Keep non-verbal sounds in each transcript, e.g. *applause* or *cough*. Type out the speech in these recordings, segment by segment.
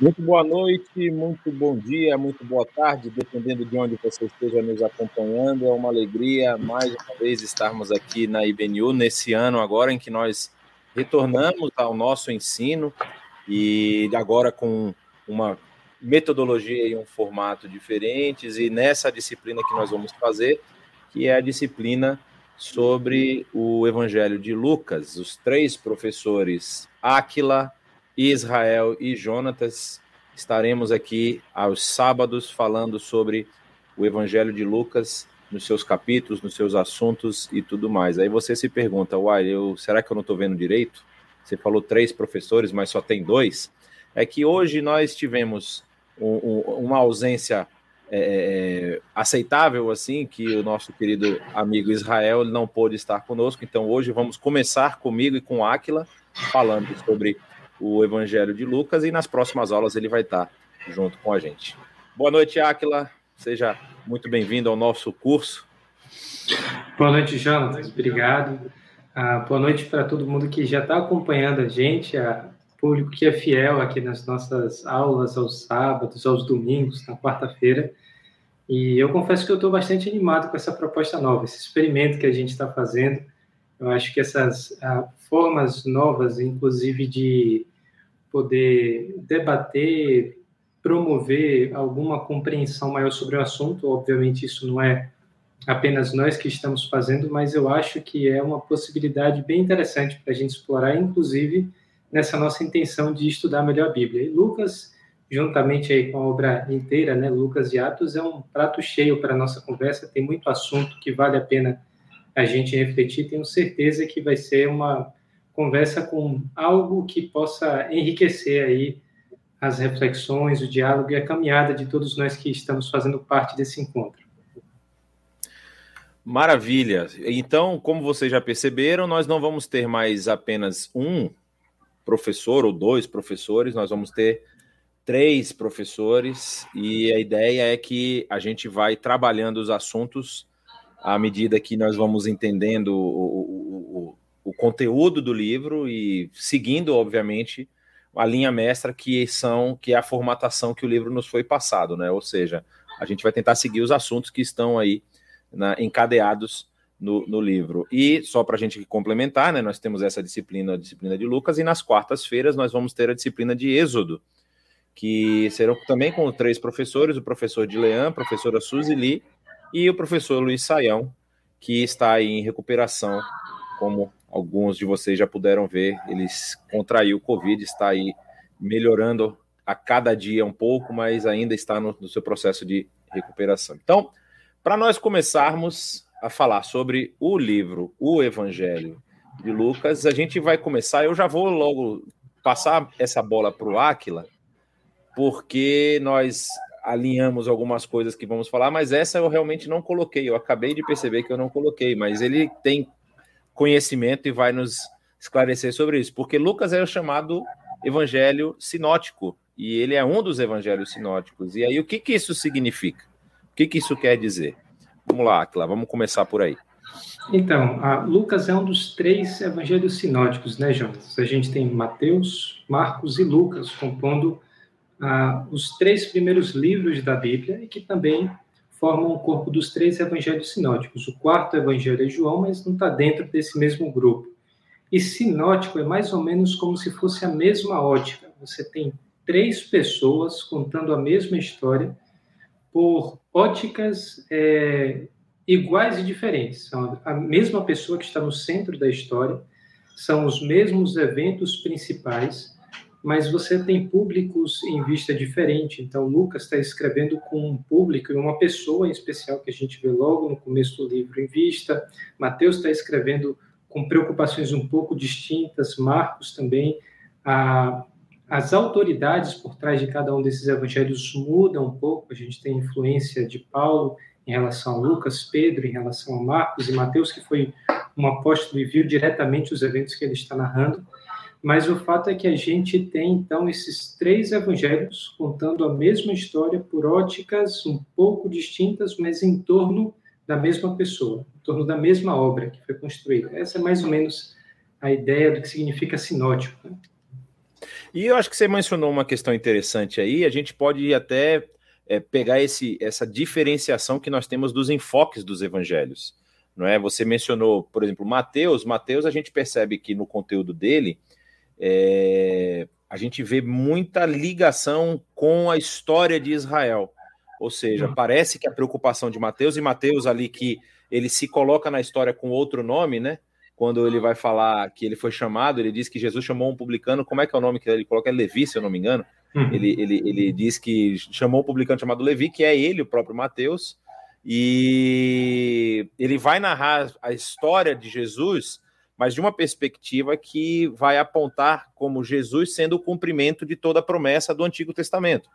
Muito boa noite, muito bom dia, muito boa tarde, dependendo de onde você esteja nos acompanhando. É uma alegria mais uma vez estarmos aqui na IBNU nesse ano agora em que nós retornamos ao nosso ensino e agora com uma metodologia e um formato diferentes e nessa disciplina que nós vamos fazer, que é a disciplina sobre o Evangelho de Lucas. Os três professores Áquila, Israel e Jonatas estaremos aqui aos sábados falando sobre o Evangelho de Lucas nos seus capítulos, nos seus assuntos e tudo mais. Aí você se pergunta, uai, eu, será que eu não estou vendo direito? Você falou três professores, mas só tem dois. É que hoje nós tivemos um, um, uma ausência é, é, é, aceitável, assim, que o nosso querido amigo Israel não pôde estar conosco. Então hoje vamos começar comigo e com Áquila, falando sobre o Evangelho de Lucas, e nas próximas aulas ele vai estar junto com a gente. Boa noite, Áquila. Seja muito bem-vindo ao nosso curso. Boa noite, Jonathan. Obrigado. Ah, boa noite para todo mundo que já está acompanhando a gente, a público que é fiel aqui nas nossas aulas aos sábados, aos domingos, na quarta-feira. E eu confesso que eu estou bastante animado com essa proposta nova, esse experimento que a gente está fazendo. Eu acho que essas ah, formas novas, inclusive de poder debater, promover alguma compreensão maior sobre o assunto. Obviamente, isso não é apenas nós que estamos fazendo, mas eu acho que é uma possibilidade bem interessante para a gente explorar, inclusive nessa nossa intenção de estudar melhor a Bíblia. E Lucas, juntamente aí com a obra inteira, né, Lucas e Atos, é um prato cheio para a nossa conversa, tem muito assunto que vale a pena a gente refletir, tenho certeza que vai ser uma conversa com algo que possa enriquecer aí as reflexões, o diálogo e a caminhada de todos nós que estamos fazendo parte desse encontro. Maravilha. Então, como vocês já perceberam, nós não vamos ter mais apenas um professor ou dois professores, nós vamos ter três professores e a ideia é que a gente vai trabalhando os assuntos à medida que nós vamos entendendo o, o, conteúdo do livro e seguindo, obviamente, a linha mestra que são que é a formatação que o livro nos foi passado, né? Ou seja, a gente vai tentar seguir os assuntos que estão aí na, encadeados no, no, livro. E só para a gente complementar, né? Nós temos essa disciplina, a disciplina de Lucas, e nas quartas-feiras nós vamos ter a disciplina de Êxodo, que serão também com três professores: o professor de Leão, a professora Suzy Lee e o professor Luiz Saião, que está aí em recuperação como alguns de vocês já puderam ver, ele contraiu o Covid, está aí melhorando a cada dia um pouco, mas ainda está no, no seu processo de recuperação. Então, para nós começarmos a falar sobre o livro O Evangelho de Lucas, a gente vai começar. Eu já vou logo passar essa bola para o Áquila, porque nós alinhamos algumas coisas que vamos falar, mas essa eu realmente não coloquei. Eu acabei de perceber que eu não coloquei, mas ele tem conhecimento e vai nos esclarecer sobre isso, porque Lucas é o chamado evangelho sinótico e ele é um dos evangelhos sinóticos. E aí o que que isso significa? O que que isso quer dizer? Vamos lá, Aquila, vamos começar por aí. Então, Lucas é um dos três evangelhos sinóticos, né, Jonas? A gente tem Mateus, Marcos e Lucas compondo ah, os três primeiros livros da Bíblia e que também formam o corpo dos três evangelhos sinóticos. O quarto evangelho é João, mas não está dentro desse mesmo grupo. E sinótico é mais ou menos como se fosse a mesma ótica. Você tem três pessoas contando a mesma história por óticas é, iguais e diferentes. São a mesma pessoa que está no centro da história, são os mesmos eventos principais, mas você tem públicos em vista diferente. Então, Lucas está escrevendo com um público e uma pessoa em especial que a gente vê logo no começo do livro em vista. Mateus está escrevendo com preocupações um pouco distintas. Marcos também. A, as autoridades por trás de cada um desses evangelhos mudam um pouco. A gente tem influência de Paulo em relação a Lucas, Pedro em relação a Marcos e Mateus, que foi um apóstolo e viu diretamente os eventos que ele está narrando. Mas o fato é que a gente tem, então, esses três evangelhos contando a mesma história por óticas um pouco distintas, mas em torno da mesma pessoa, em torno da mesma obra que foi construída. Essa é mais ou menos a ideia do que significa sinótico. Né? E eu acho que você mencionou uma questão interessante aí, a gente pode até é, pegar esse, essa diferenciação que nós temos dos enfoques dos evangelhos. Não é? Você mencionou, por exemplo, Mateus. Mateus, a gente percebe que no conteúdo dele é, a gente vê muita ligação com a história de Israel. Ou seja, uhum. parece que a preocupação de Mateus, e Mateus ali que ele se coloca na história com outro nome, né? Quando ele vai falar que ele foi chamado, ele diz que Jesus chamou um publicano, como é que é o nome que ele coloca? É Levi, se eu não me engano. Uhum. Ele, ele, ele diz que chamou um publicano chamado Levi, que é ele, o próprio Mateus, e ele vai narrar a história de Jesus, mas de uma perspectiva que vai apontar como Jesus sendo o cumprimento de toda a promessa do Antigo Testamento.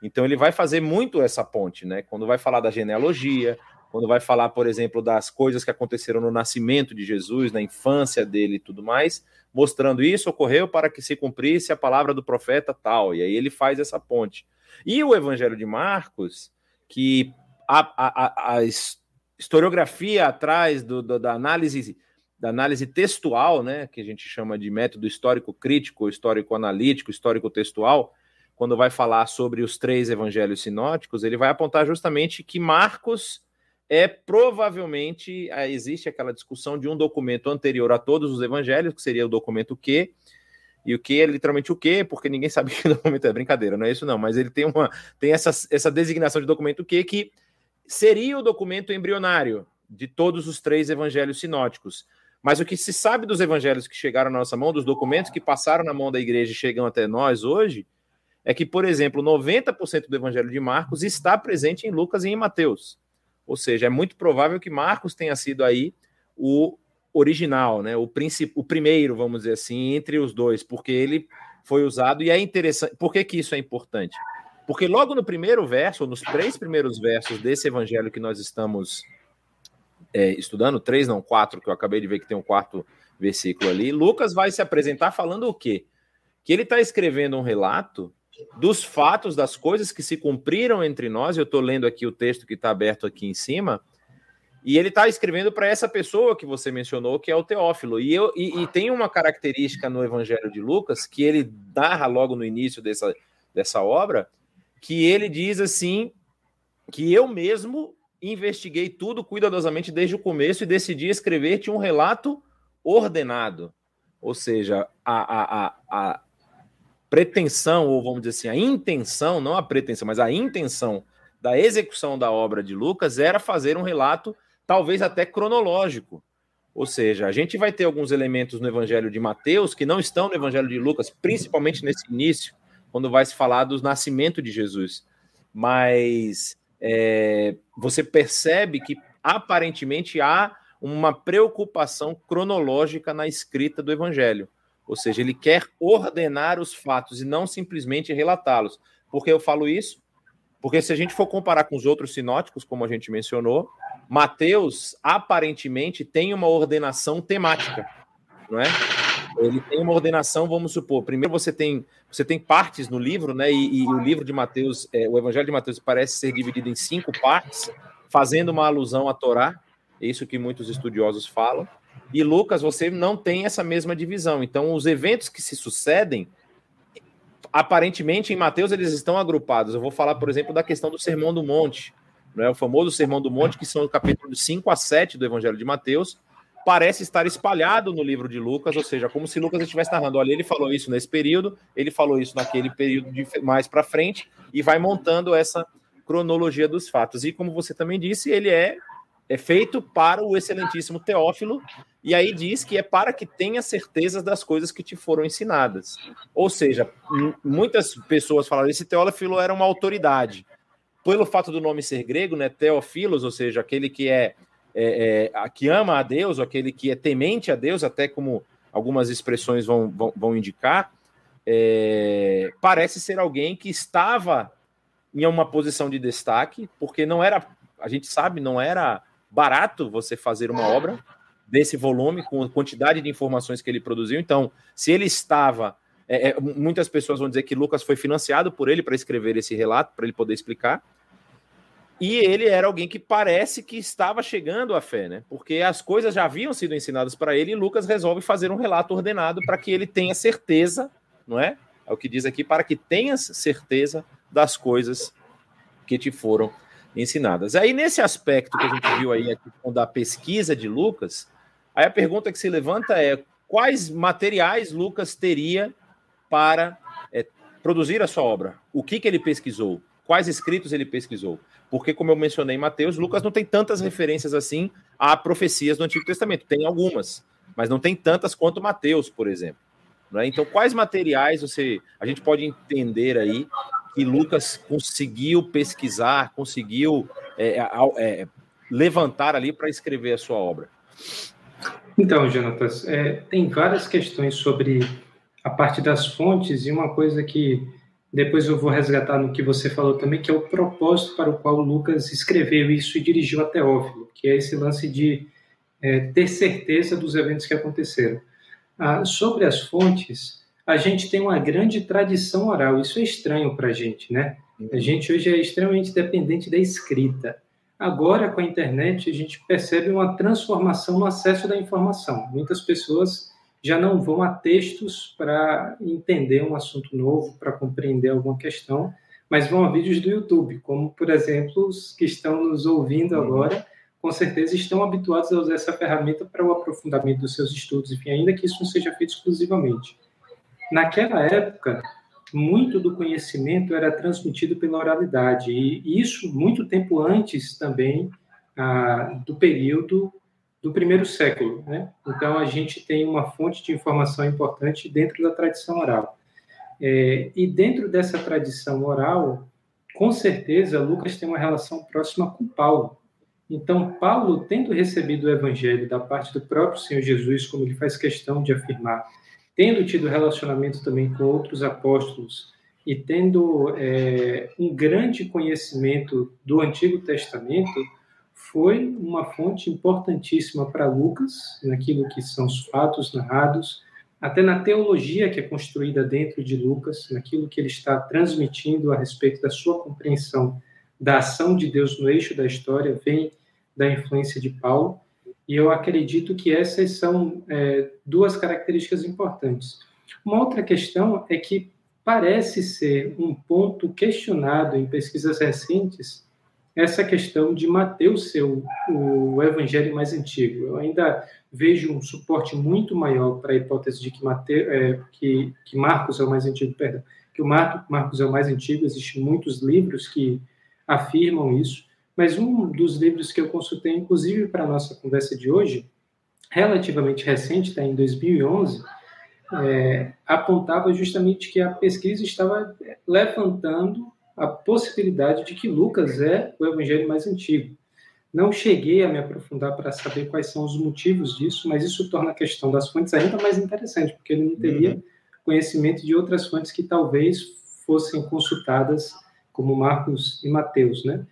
Então ele vai fazer muito essa ponte, né? Quando vai falar da genealogia, quando vai falar, por exemplo, das coisas que aconteceram no nascimento de Jesus, na infância dele e tudo mais, mostrando isso ocorreu para que se cumprisse a palavra do profeta tal. E aí ele faz essa ponte. E o Evangelho de Marcos, que a, a, a historiografia atrás do, do, da análise da análise textual, né, que a gente chama de método histórico crítico, histórico analítico, histórico textual, quando vai falar sobre os três evangelhos sinóticos, ele vai apontar justamente que Marcos é provavelmente é, existe aquela discussão de um documento anterior a todos os evangelhos, que seria o documento Q, e o que é literalmente o quê? Porque ninguém *laughs* sabe que documento é brincadeira, não é isso não, mas ele tem uma tem essa, essa designação de documento Q que seria o documento embrionário de todos os três evangelhos sinóticos. Mas o que se sabe dos evangelhos que chegaram na nossa mão, dos documentos que passaram na mão da igreja e chegam até nós hoje, é que, por exemplo, 90% do evangelho de Marcos está presente em Lucas e em Mateus. Ou seja, é muito provável que Marcos tenha sido aí o original, né? O, o primeiro, vamos dizer assim, entre os dois, porque ele foi usado e é interessante. Por que, que isso é importante? Porque logo no primeiro verso, ou nos três primeiros versos desse evangelho que nós estamos é, estudando, três, não, quatro, que eu acabei de ver que tem um quarto versículo ali, Lucas vai se apresentar falando o quê? Que ele está escrevendo um relato dos fatos, das coisas que se cumpriram entre nós. Eu estou lendo aqui o texto que está aberto aqui em cima. E ele está escrevendo para essa pessoa que você mencionou, que é o Teófilo. E, eu, e, e, tem uma característica no Evangelho de Lucas, que ele narra logo no início dessa, dessa obra, que ele diz assim: que eu mesmo investiguei tudo cuidadosamente desde o começo e decidi escrever-te um relato ordenado. Ou seja, a, a, a, pretensão, ou vamos dizer assim, a intenção, não a pretensão, mas a intenção da execução da obra de Lucas era fazer um relato, talvez até cronológico. Ou seja, a gente vai ter alguns elementos no Evangelho de Mateus que não estão no Evangelho de Lucas, principalmente nesse início, quando vai se falar do nascimento de Jesus. Mas é, você percebe que aparentemente há uma preocupação cronológica na escrita do Evangelho. Ou seja, ele quer ordenar os fatos e não simplesmente relatá-los. Por que eu falo isso? Porque se a gente for comparar com os outros sinóticos, como a gente mencionou, Mateus aparentemente tem uma ordenação temática, não é? Ele tem uma ordenação, vamos supor. Primeiro você tem você tem partes no livro, né? E, e o livro de Mateus, é, o Evangelho de Mateus parece ser dividido em cinco partes, fazendo uma alusão à Torá. É isso que muitos estudiosos falam. E Lucas, você não tem essa mesma divisão. Então, os eventos que se sucedem, aparentemente em Mateus eles estão agrupados. Eu vou falar, por exemplo, da questão do Sermão do Monte, é o famoso Sermão do Monte, que são os capítulos 5 a 7 do Evangelho de Mateus, parece estar espalhado no livro de Lucas, ou seja, como se Lucas estivesse narrando, olha, ele falou isso nesse período, ele falou isso naquele período de mais para frente, e vai montando essa cronologia dos fatos. E como você também disse, ele é é feito para o excelentíssimo Teófilo, e aí diz que é para que tenha certezas das coisas que te foram ensinadas. Ou seja, muitas pessoas falaram esse Teófilo era uma autoridade. Pelo fato do nome ser grego, né, Teófilos, ou seja, aquele que é, é, é que ama a Deus, aquele que é temente a Deus, até como algumas expressões vão, vão, vão indicar, é, parece ser alguém que estava em uma posição de destaque, porque não era, a gente sabe, não era barato você fazer uma obra desse volume, com a quantidade de informações que ele produziu. Então, se ele estava. É, é, muitas pessoas vão dizer que Lucas foi financiado por ele para escrever esse relato, para ele poder explicar. E ele era alguém que parece que estava chegando à fé, né? Porque as coisas já haviam sido ensinadas para ele e Lucas resolve fazer um relato ordenado para que ele tenha certeza, não é? é o que diz aqui, para que tenhas certeza das coisas que te foram ensinadas. Aí, nesse aspecto que a gente viu aí da pesquisa de Lucas, aí a pergunta que se levanta é quais materiais Lucas teria para é, produzir a sua obra? O que, que ele pesquisou? Quais escritos ele pesquisou? Porque, como eu mencionei em Mateus, Lucas não tem tantas referências assim a profecias do Antigo Testamento. Tem algumas, mas não tem tantas quanto Mateus, por exemplo. Né? Então, quais materiais você a gente pode entender aí que Lucas conseguiu pesquisar, conseguiu é, é, levantar ali para escrever a sua obra? Então, Jonatas, é, tem várias questões sobre a parte das fontes e uma coisa que depois eu vou resgatar no que você falou também, que é o propósito para o qual Lucas escreveu isso e dirigiu a Teófilo, que é esse lance de é, ter certeza dos eventos que aconteceram. Ah, sobre as fontes, a gente tem uma grande tradição oral. Isso é estranho para a gente, né? A uhum. gente hoje é extremamente dependente da escrita. Agora, com a internet, a gente percebe uma transformação no acesso da informação. Muitas pessoas já não vão a textos para entender um assunto novo, para compreender alguma questão, mas vão a vídeos do YouTube, como, por exemplo, os que estão nos ouvindo uhum. agora com certeza estão habituados a usar essa ferramenta para o aprofundamento dos seus estudos, enfim, ainda que isso não seja feito exclusivamente. Naquela época, muito do conhecimento era transmitido pela oralidade, e isso muito tempo antes também ah, do período do primeiro século. Né? Então, a gente tem uma fonte de informação importante dentro da tradição oral. É, e dentro dessa tradição oral, com certeza, Lucas tem uma relação próxima com Paulo. Então, Paulo, tendo recebido o evangelho da parte do próprio Senhor Jesus, como ele faz questão de afirmar, tendo tido relacionamento também com outros apóstolos e tendo é, um grande conhecimento do Antigo Testamento, foi uma fonte importantíssima para Lucas, naquilo que são os fatos narrados, até na teologia que é construída dentro de Lucas, naquilo que ele está transmitindo a respeito da sua compreensão da ação de Deus no eixo da história, vem da influência de Paulo, e eu acredito que essas são é, duas características importantes. Uma outra questão é que parece ser um ponto questionado em pesquisas recentes essa questão de Mateus ser o, o evangelho mais antigo. Eu ainda vejo um suporte muito maior para a hipótese de que, é, que, que Marcos é o mais antigo, perdão, que o Marcos é o mais antigo, existem muitos livros que afirmam isso, mas um dos livros que eu consultei, inclusive para a nossa conversa de hoje, relativamente recente, está em 2011, é, apontava justamente que a pesquisa estava levantando a possibilidade de que Lucas é o evangelho mais antigo. Não cheguei a me aprofundar para saber quais são os motivos disso, mas isso torna a questão das fontes ainda mais interessante, porque ele não teria uhum. conhecimento de outras fontes que talvez fossem consultadas, como Marcos e Mateus, né?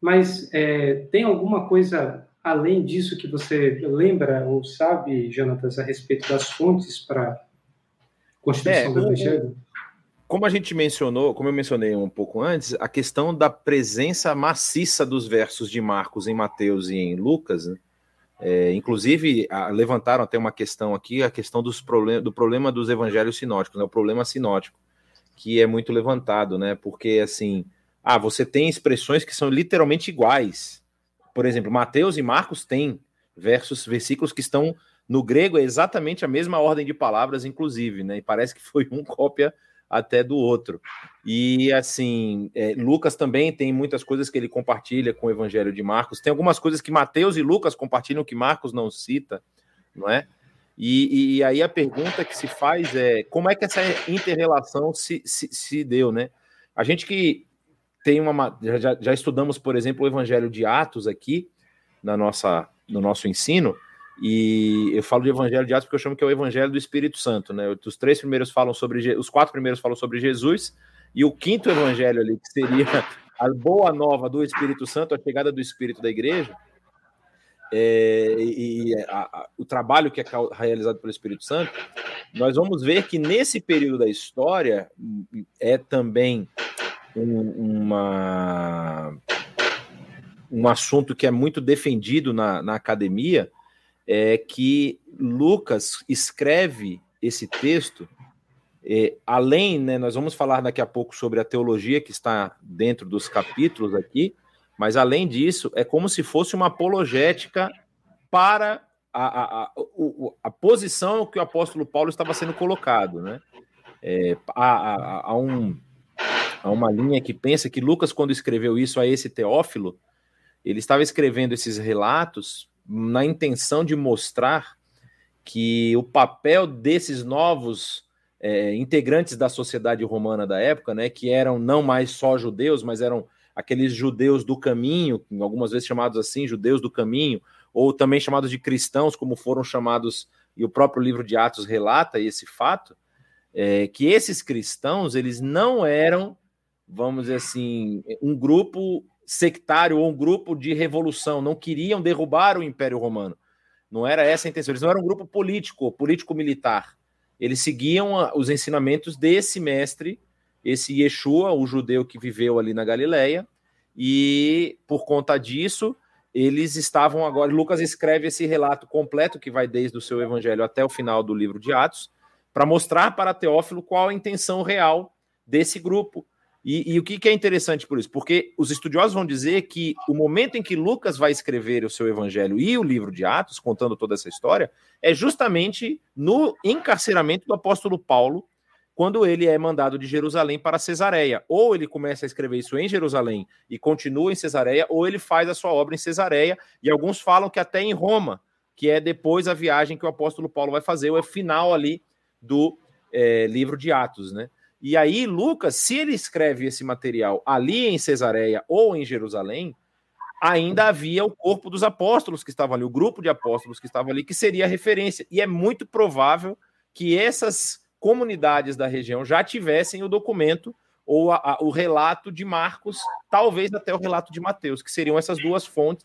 Mas é, tem alguma coisa além disso que você lembra ou sabe, Jonatas, a respeito das fontes para construção é, do Evangelho? Como a gente mencionou, como eu mencionei um pouco antes, a questão da presença maciça dos versos de Marcos em Mateus e em Lucas, né? é, inclusive a, levantaram até uma questão aqui, a questão dos problem do problema dos evangelhos sinóticos, né? o problema sinótico, que é muito levantado, né? Porque assim, ah, você tem expressões que são literalmente iguais. Por exemplo, Mateus e Marcos têm versos, versículos que estão no grego é exatamente a mesma ordem de palavras, inclusive, né? E parece que foi um *laughs* cópia até do outro. E assim, é, Lucas também tem muitas coisas que ele compartilha com o Evangelho de Marcos. Tem algumas coisas que Mateus e Lucas compartilham que Marcos não cita, não é? E, e aí a pergunta que se faz é como é que essa interrelação se, se, se deu, né? A gente que tem uma. Já, já estudamos, por exemplo, o Evangelho de Atos aqui na nossa, no nosso ensino. E eu falo de Evangelho de Atos porque eu chamo que é o Evangelho do Espírito Santo, né? Os três primeiros falam sobre os quatro primeiros falam sobre Jesus e o quinto Evangelho ali que seria a boa nova do Espírito Santo, a chegada do Espírito da Igreja. É, e a, a, o trabalho que é realizado pelo Espírito Santo, nós vamos ver que nesse período da história é também um, uma, um assunto que é muito defendido na, na academia, é que Lucas escreve esse texto É, além, né, nós vamos falar daqui a pouco sobre a teologia que está dentro dos capítulos aqui, mas além disso, é como se fosse uma apologética para a, a, a, a posição que o apóstolo Paulo estava sendo colocado. Né? É, há, há, um, há uma linha que pensa que Lucas, quando escreveu isso a esse Teófilo, ele estava escrevendo esses relatos na intenção de mostrar que o papel desses novos é, integrantes da sociedade romana da época, né, que eram não mais só judeus, mas eram aqueles judeus do caminho, algumas vezes chamados assim, judeus do caminho, ou também chamados de cristãos, como foram chamados, e o próprio livro de Atos relata esse fato, é, que esses cristãos, eles não eram, vamos dizer assim, um grupo sectário ou um grupo de revolução, não queriam derrubar o Império Romano. Não era essa a intenção. Eles não eram um grupo político, político-militar. Eles seguiam os ensinamentos desse mestre, esse Yeshua, o judeu que viveu ali na Galileia, e por conta disso, eles estavam agora. Lucas escreve esse relato completo que vai desde o seu evangelho até o final do livro de Atos, para mostrar para Teófilo qual a intenção real desse grupo, e, e, o que, que, é interessante por isso? Porque os estudiosos vão dizer que o momento em que Lucas vai escrever o seu evangelho e o livro de Atos, contando toda essa história, é justamente no encarceramento do apóstolo Paulo, quando ele é mandado de Jerusalém para Cesareia. Ou ele começa a escrever isso em Jerusalém e continua em Cesareia, ou ele faz a sua obra em Cesareia, e alguns falam que até em Roma, que é depois a viagem que o apóstolo Paulo vai fazer, ou é final ali do é, livro de Atos, né? E aí, Lucas, se ele escreve esse material ali em Cesareia ou em Jerusalém, ainda havia o corpo dos apóstolos que estavam ali, o grupo de apóstolos que estavam ali, que seria a referência. E é muito provável que essas comunidades da região já tivessem o documento ou a, a, o relato de Marcos, talvez até o relato de Mateus, que seriam essas duas fontes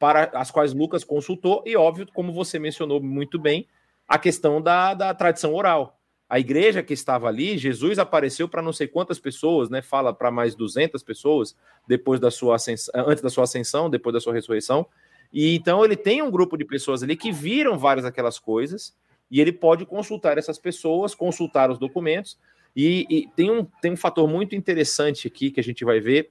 para as quais Lucas consultou, e óbvio, como você mencionou muito bem, a questão da, da tradição oral a igreja que estava ali, Jesus apareceu para não sei quantas pessoas, né? Fala para mais 200 pessoas depois da sua ascensão, antes da sua ascensão, depois da sua ressurreição. E então ele tem um grupo de pessoas ali que viram várias daquelas coisas e ele pode consultar essas pessoas, consultar os documentos. E, e tem, um, tem um fator muito interessante aqui que a gente vai ver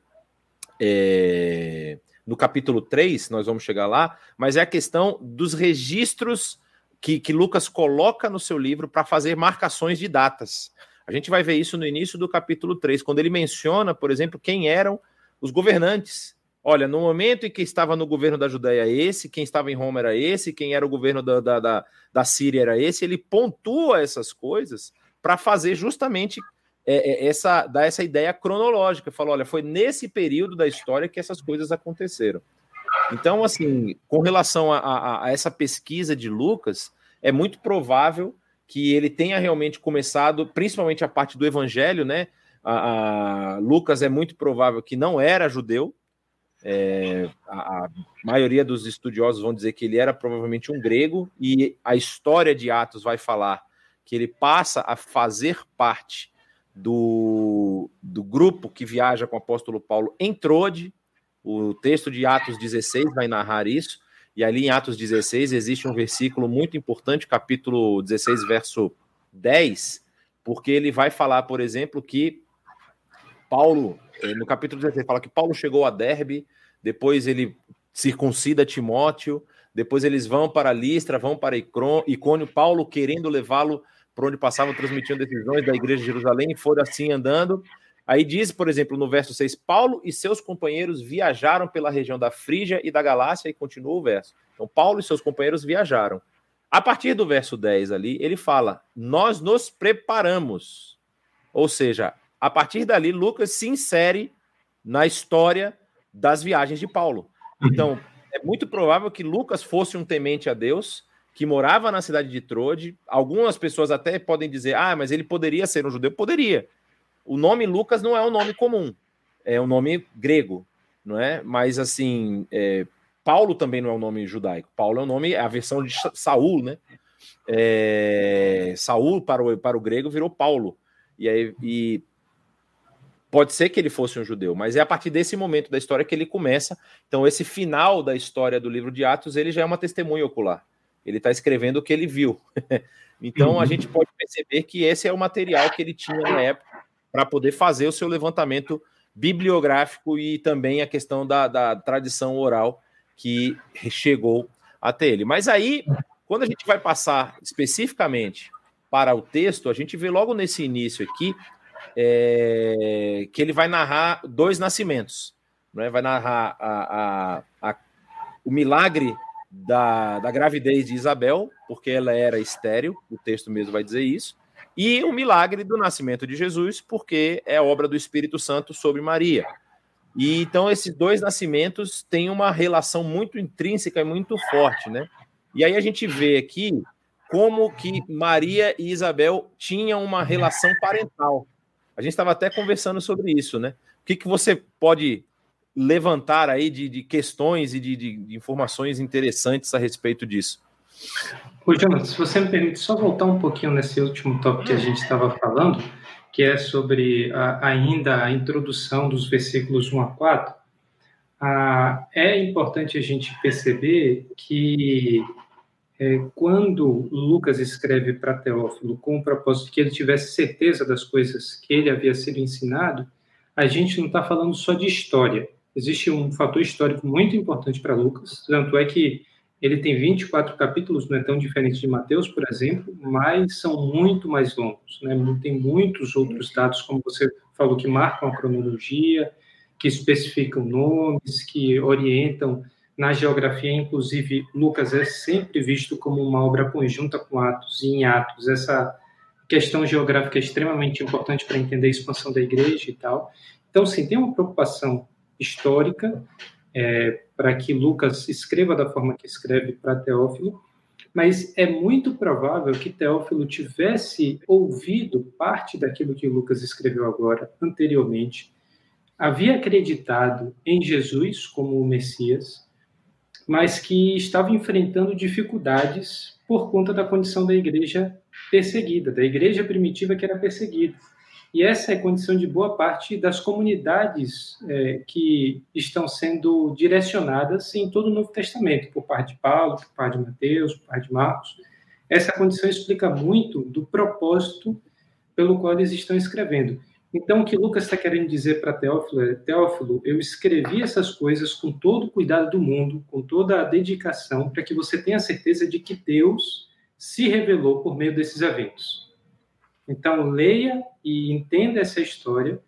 é, no capítulo 3, nós vamos chegar lá, mas é a questão dos registros que, que Lucas coloca no seu livro para fazer marcações de datas. A gente vai ver isso no início do capítulo 3, quando ele menciona, por exemplo, quem eram os governantes. Olha, no momento em que estava no governo da Judéia esse, quem estava em Roma era esse, quem era o governo da, da, da, da Síria era esse, ele pontua essas coisas para fazer justamente é, é, essa, dar essa ideia cronológica. Falou, olha, foi nesse período da história que essas coisas aconteceram. Então, assim, com relação a, a, a, essa pesquisa de Lucas, é muito provável que ele tenha realmente começado, principalmente a parte do Evangelho, né? A, Lucas é muito provável que não era judeu. É, a, maioria dos estudiosos vão dizer que ele era provavelmente um grego, e a história de Atos vai falar que ele passa a fazer parte do, do grupo que viaja com o apóstolo Paulo em Trode, o texto de Atos 16 vai narrar isso, e ali em Atos 16 existe um versículo muito importante, capítulo 16, verso 10, porque ele vai falar, por exemplo, que Paulo, eh, no capítulo 16, fala que Paulo chegou a Derbe, depois ele circuncida Timóteo, depois eles vão para Listra, vão para Icônio, Paulo querendo levá-lo para onde passavam transmitindo decisões da igreja de Jerusalém, foram assim andando, Aí diz, por exemplo, no verso 6, Paulo e seus companheiros viajaram pela região da Frígia e da Galácia, e continua o verso. Então, Paulo e seus companheiros viajaram. A partir do verso 10 ali, ele fala: Nós nos preparamos. Ou seja, a partir dali, Lucas se insere na história das viagens de Paulo. Então, é muito provável que Lucas fosse um temente a Deus, que morava na cidade de Trode. Algumas pessoas até podem dizer: ah, mas ele poderia ser um judeu. Poderia o nome Lucas não é um nome comum, é um nome grego, não é? Mas assim, é, Paulo também não é um nome judaico. Paulo é um nome, é a versão de Saul, né? É, Saul para o, para o grego virou Paulo. E aí e pode ser que ele fosse um judeu, mas é a partir desse momento da história que ele começa. Então, esse final da história do livro de Atos, ele já é uma testemunha ocular. ele está escrevendo o que ele viu. *laughs* então uhum. a gente pode perceber que esse é o material que ele tinha na época para poder fazer o seu levantamento bibliográfico e também a questão da, da tradição oral que chegou até ele. Mas aí, quando a gente vai passar especificamente para o texto, a gente vê logo nesse início aqui é, que ele vai narrar dois nascimentos. Né? Vai narrar a, a, a, o milagre da, da gravidez de Isabel, porque ela era estéril, o texto mesmo vai dizer isso, e o milagre do nascimento de Jesus, porque é obra do Espírito Santo sobre Maria. E então esses dois nascimentos têm uma relação muito intrínseca e muito forte, né? E aí a gente vê aqui como que Maria e Isabel tinham uma relação parental. A gente estava até conversando sobre isso, né? O que, que você pode levantar aí de, de questões e de, de, de, informações interessantes a respeito disso? Ô, Jonathan, se você me permite só voltar um pouquinho nesse último tópico que a gente estava falando, que é sobre a, ainda a introdução dos versículos 1 a 4, a, é importante a gente perceber que é, quando Lucas escreve para Teófilo com o propósito que ele tivesse certeza das coisas que ele havia sido ensinado, a gente não está falando só de história. Existe um fator histórico muito importante para Lucas, tanto é que ele tem 24 capítulos, não é tão diferente de Mateus, por exemplo, mas são muito mais longos. Né? Tem muitos outros dados, como você falou, que marcam a cronologia, que especificam nomes, que orientam na geografia, inclusive, Lucas é sempre visto como uma obra conjunta com Atos, e em Atos, essa questão geográfica é extremamente importante para entender a expansão da igreja e tal. Então, sim, tem uma preocupação histórica é, para que Lucas escreva da forma que escreve para Teófilo, mas é muito provável que Teófilo tivesse ouvido parte daquilo que Lucas escreveu agora, anteriormente, havia acreditado em Jesus como o Messias, mas que estava enfrentando dificuldades por conta da condição da igreja perseguida, da igreja primitiva que era perseguida. E essa é a condição de boa parte das comunidades é, que estão sendo direcionadas em todo o Novo Testamento, por parte de Paulo, por parte de Mateus, por parte de Marcos. Essa condição explica muito do propósito pelo qual eles estão escrevendo. Então, o que Lucas está querendo dizer para Teófilo é: Teófilo, eu escrevi essas coisas com todo o cuidado do mundo, com toda a dedicação, para que você tenha certeza de que Deus se revelou por meio desses eventos. Então, leia e entenda essa história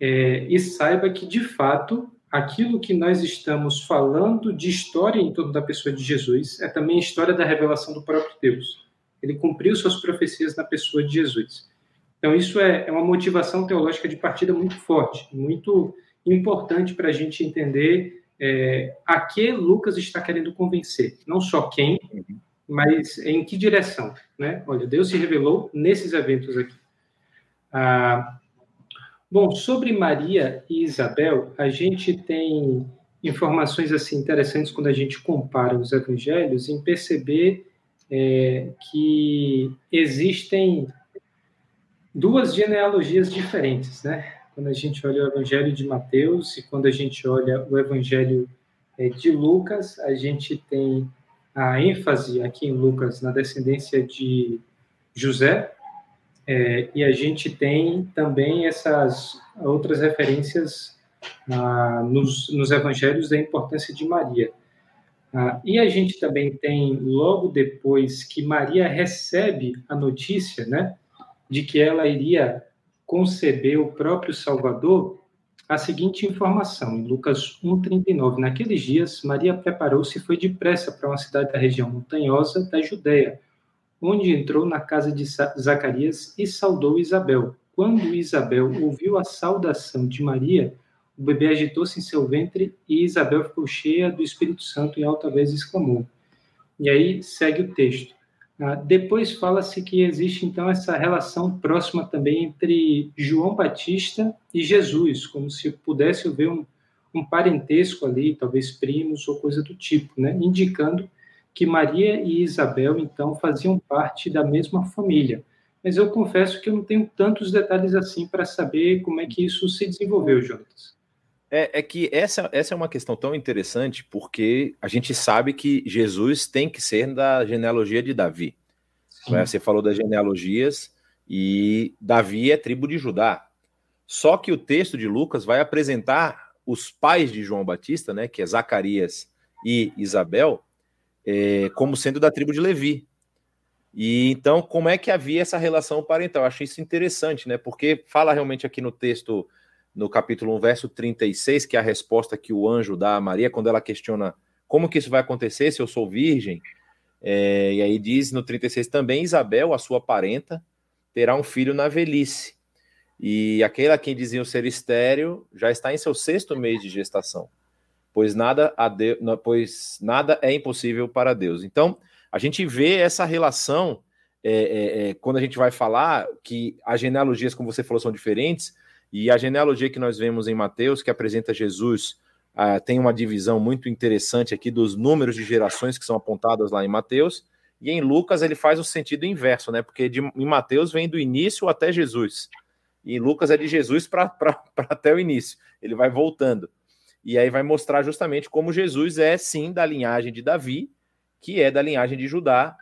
é, e saiba que, de fato, aquilo que nós estamos falando de história em torno da pessoa de Jesus é também história da revelação do próprio Deus. Ele cumpriu suas profecias na pessoa de Jesus. Então, isso é, é uma motivação teológica de partida muito forte, muito importante para a gente entender é, a que Lucas está querendo convencer. Não só quem, mas em que direção. Né? Olha, Deus se revelou nesses eventos aqui. Ah, bom, sobre Maria e Isabel, a gente tem informações assim interessantes quando a gente compara os evangelhos em perceber é, que existem duas genealogias diferentes, né? Quando a gente olha o Evangelho de Mateus e quando a gente olha o Evangelho é, de Lucas, a gente tem a ênfase aqui em Lucas na descendência de José, é, e a gente tem também essas outras referências ah, nos, nos evangelhos da importância de Maria. Ah, e a gente também tem, logo depois que Maria recebe a notícia, né, de que ela iria conceber o próprio Salvador, a seguinte informação, em Lucas 1,39. Naqueles dias, Maria preparou-se e foi depressa para uma cidade da região montanhosa da Judéia, onde entrou na casa de Zacarias e saudou Isabel. Quando Isabel ouviu a saudação de Maria, o bebê agitou-se em seu ventre e Isabel ficou cheia do Espírito Santo e alta vez exclamou. E aí segue o texto. Ah, depois fala-se que existe então essa relação próxima também entre João Batista e Jesus, como se pudesse haver um, um parentesco ali, talvez primos ou coisa do tipo, né? indicando que Maria e Isabel então faziam parte da mesma família. Mas eu confesso que eu não tenho tantos detalhes assim para saber como é que isso se desenvolveu, Jonas. É, é, que essa, essa é uma questão tão interessante porque a gente sabe que Jesus tem que ser da genealogia de Davi. Sim. Você falou das genealogias e Davi é tribo de Judá. Só que o texto de Lucas vai apresentar os pais de João Batista, né, que é Zacarias e Isabel, é, como sendo da tribo de Levi. E então, como é que havia essa relação parental? Eu achei isso interessante, né? Porque fala realmente aqui no texto no capítulo 1, verso 36, que é a resposta que o anjo dá a Maria quando ela questiona como que isso vai acontecer se eu sou virgem. É, e aí diz no 36 também: Isabel, a sua parenta, terá um filho na velhice. E aquele a quem diziam ser estéreo já está em seu sexto mês de gestação, pois nada, Deus, pois nada é impossível para Deus. Então, a gente vê essa relação é, é, é, quando a gente vai falar que as genealogias, como você falou, são diferentes, e a genealogia que nós vemos em Mateus, que apresenta Jesus, uh, tem uma divisão muito interessante aqui dos números de gerações que são apontadas lá em Mateus, e em Lucas ele faz o sentido inverso, né? Porque de, em Mateus vem do início até Jesus, e em Lucas é de Jesus para até o início, ele vai voltando. E aí vai mostrar justamente como Jesus é, sim, da linhagem de Davi, que é da linhagem de Judá.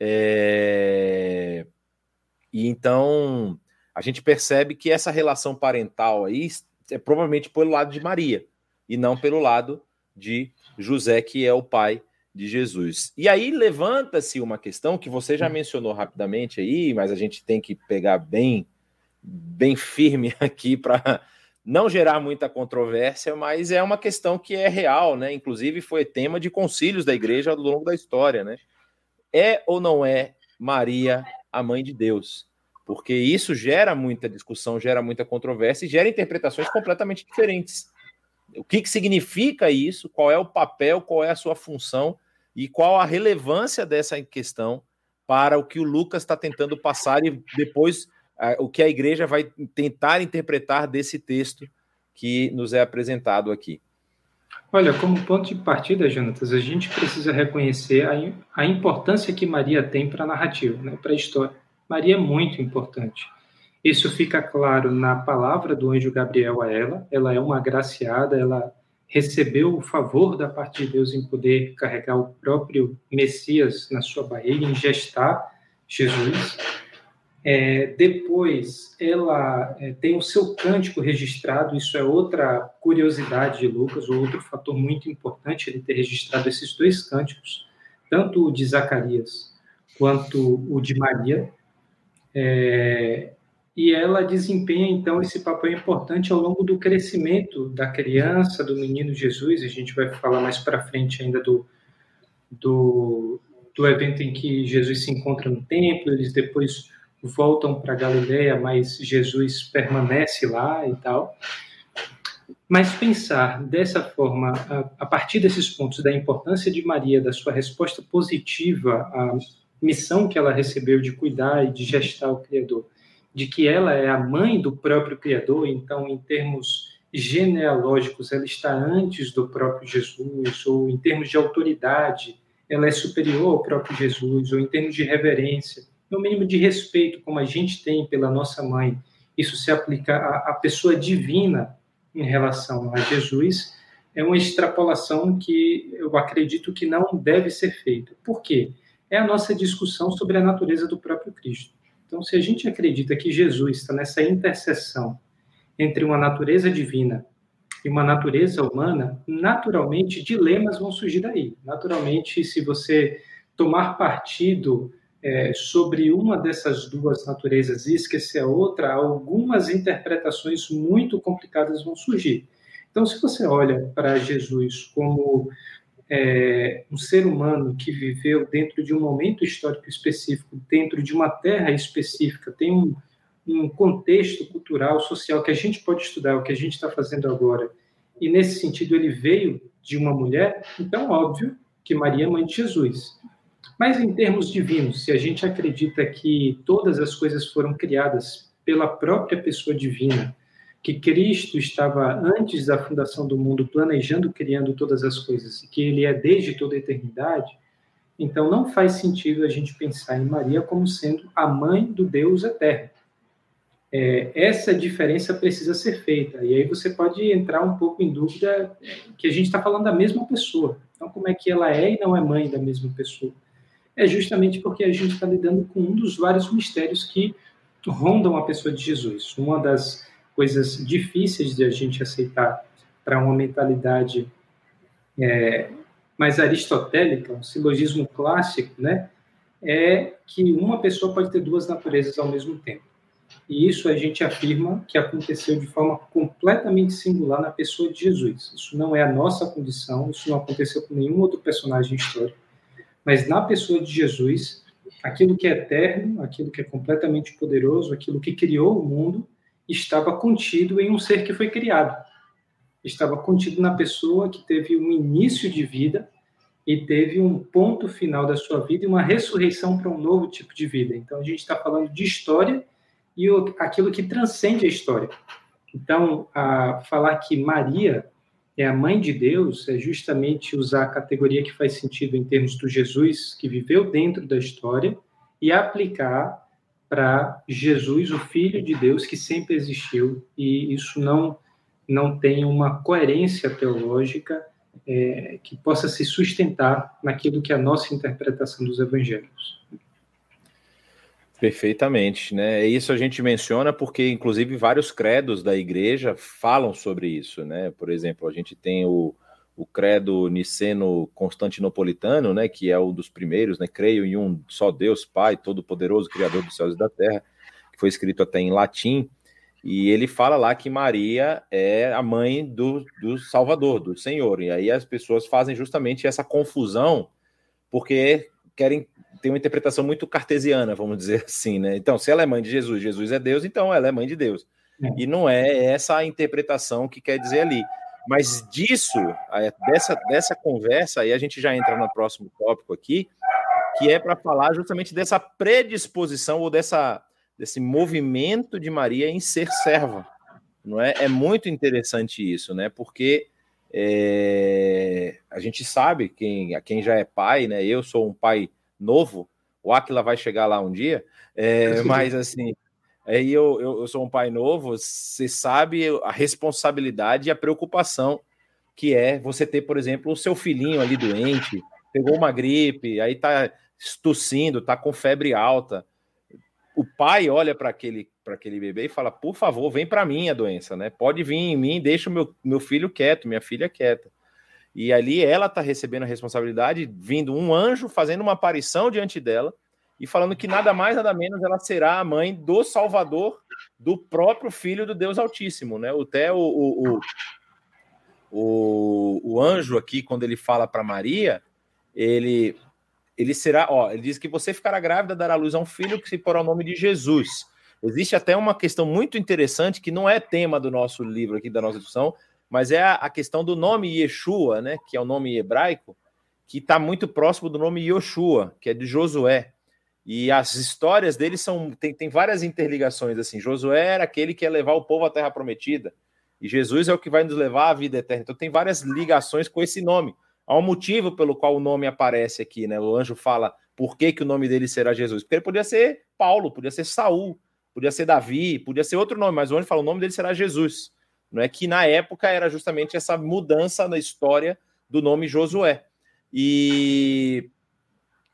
É... E então a gente percebe que essa relação parental aí é provavelmente pelo lado de Maria e não pelo lado de José, que é o pai de Jesus. E aí levanta-se uma questão que você já mencionou rapidamente aí, mas a gente tem que pegar bem bem firme *laughs* aqui para não gerar muita controvérsia, mas é uma questão que é real, né? Inclusive foi tema de concílios da igreja ao longo da história, né? É ou não é Maria a mãe de Deus? Porque isso gera muita discussão, gera muita controvérsia e gera interpretações completamente diferentes. O que, que significa isso? Qual é o papel, qual é a sua função e qual a relevância dessa questão para o que o Lucas está tentando passar e depois o que a igreja vai tentar interpretar desse texto que nos é apresentado aqui. Olha, como ponto de partida, Jonatas, a gente precisa reconhecer a, a importância que Maria tem para a narrativa, né, para a história. Maria é muito importante. Isso fica claro na palavra do anjo Gabriel a ela. Ela é uma agraciada, ela recebeu o favor da parte de Deus em poder carregar o próprio Messias na sua barriga, em gestar Jesus. É, depois, ela é, tem o seu cântico registrado, isso é outra curiosidade de Lucas, outro fator muito importante ele ter registrado esses dois cânticos, tanto o de Zacarias quanto o de Maria. É, e ela desempenha, então, esse papel importante ao longo do crescimento da criança, do menino Jesus. A gente vai falar mais para frente ainda do, do, do evento em que Jesus se encontra no templo, eles depois voltam para Galiléia, mas Jesus permanece lá e tal. Mas pensar dessa forma, a, a partir desses pontos da importância de Maria, da sua resposta positiva a missão que ela recebeu de cuidar e de gestar o Criador, de que ela é a mãe do próprio Criador, então, em termos genealógicos, ela está antes do próprio Jesus, ou em termos de autoridade, ela é superior ao próprio Jesus, ou em termos de reverência, no mínimo de respeito, como a gente tem pela nossa mãe. Isso se aplica à, à pessoa divina em relação a Jesus, é uma extrapolação que eu acredito que não deve ser feita. Por quê? É a nossa discussão sobre a natureza do próprio Cristo. Então, se a gente acredita que Jesus está nessa interseção entre uma natureza divina e uma natureza humana, naturalmente dilemas vão surgir daí. Naturalmente, se você tomar partido é, sobre uma dessas duas naturezas e esquecer a outra, algumas interpretações muito complicadas vão surgir. Então, se você olha para Jesus como é, um ser humano que viveu dentro de um momento histórico específico, dentro de uma terra específica, tem um, um contexto cultural, social que a gente pode estudar, o que a gente está fazendo agora, e nesse sentido ele veio de uma mulher, então óbvio que Maria é mãe de Jesus. Mas em termos divinos, se a gente acredita que todas as coisas foram criadas pela própria pessoa divina, que Cristo estava antes da fundação do mundo planejando, criando todas as coisas, e que ele é desde toda a eternidade, então não faz sentido a gente pensar em Maria como sendo a mãe do Deus eterno. é, essa diferença precisa ser feita. E aí você pode entrar um pouco em dúvida que a gente está falando da mesma pessoa. Então, como é que ela é e não é mãe da mesma pessoa? É justamente porque a gente está lidando com um dos vários mistérios que rondam a pessoa de Jesus. Uma das coisas difíceis de a gente aceitar para uma mentalidade é, mais aristotélica, um silogismo clássico, né, é que uma pessoa pode ter duas naturezas ao mesmo tempo. E isso a gente afirma que aconteceu de forma completamente singular na pessoa de Jesus. Isso não é a nossa condição, isso não aconteceu com nenhum outro personagem histórico. Mas na pessoa de Jesus, aquilo que é eterno, aquilo que é completamente poderoso, aquilo que criou o mundo, estava contido em um ser que foi criado. Estava contido na pessoa que teve um início de vida e teve um ponto final da sua vida e uma ressurreição para um novo tipo de vida. Então a gente está falando de história e aquilo que transcende a história. Então, a, falar que Maria é a mãe de Deus é justamente usar a categoria que faz sentido em termos do Jesus que viveu dentro da história e aplicar para Jesus, o Filho de Deus que sempre existiu. E isso não não tem uma coerência teológica é, que possa se sustentar naquilo que é a nossa interpretação dos evangelhos. Perfeitamente, né? Isso a gente menciona porque, inclusive, vários credos da igreja falam sobre isso, né? Por exemplo, a gente tem o, o credo niceno-constantinopolitano, né? Que é um dos primeiros, né? Creio em um só Deus, Pai, Todo-Poderoso, Criador dos céus e da terra, que foi escrito até em latim. E ele fala lá que Maria é a mãe do, do Salvador, do Senhor. E aí as pessoas fazem justamente essa confusão, porque querem ter uma interpretação muito cartesiana, vamos dizer *laughs* assim, né? Então, se ela é mãe de Jesus, Jesus é Deus, então ela é mãe de Deus. É. E não é essa a interpretação que quer dizer ali. Mas disso, dessa, dessa conversa, aí a gente já entra no próximo tópico aqui, que é para falar justamente dessa predisposição ou dessa desse movimento de Maria em ser serva. Não é? é muito interessante isso, né? Porque é, a gente sabe quem, quem já é pai, né? Eu sou um pai novo, o Aquila vai chegar lá um dia, é, *laughs* mas assim, aí eu, eu, eu, sou um pai novo, você sabe a responsabilidade e a preocupação que é você ter, por exemplo, o seu filhinho ali doente, pegou uma gripe, aí tá tossindo, tá com febre alta o pai olha para aquele, aquele bebê e fala: por favor, vem para mim a doença, né? Pode vir em mim, deixa o meu, meu filho quieto, minha filha quieta. E ali ela está recebendo a responsabilidade, vindo um anjo fazendo uma aparição diante dela e falando que nada mais, nada menos ela será a mãe do Salvador, do próprio Filho do Deus Altíssimo, né? Até o, o, o, o, anjo aqui, quando ele fala para Maria, ele ele será, ó, ele diz que você ficará grávida, dará luz a um filho que se porá o nome de Jesus. Existe até uma questão muito interessante que não é tema do nosso livro aqui, da nossa discussão, mas é a, a questão do nome Yeshua, né, que é o nome hebraico, que está muito próximo do nome Yoshua, que é de Josué. E as histórias dele são tem, tem várias interligações assim. Josué era aquele que ia levar o povo à terra prometida, e Jesus é o que vai nos levar à vida eterna. Então tem várias ligações com esse nome. Há um motivo pelo qual o nome aparece aqui, né? O anjo fala por que, que o nome dele será Jesus. Porque ele podia ser Paulo, podia ser Saul, podia ser Davi, podia ser outro nome, mas o anjo fala o nome dele será Jesus. Não é que na época era justamente essa mudança na história do nome Josué. E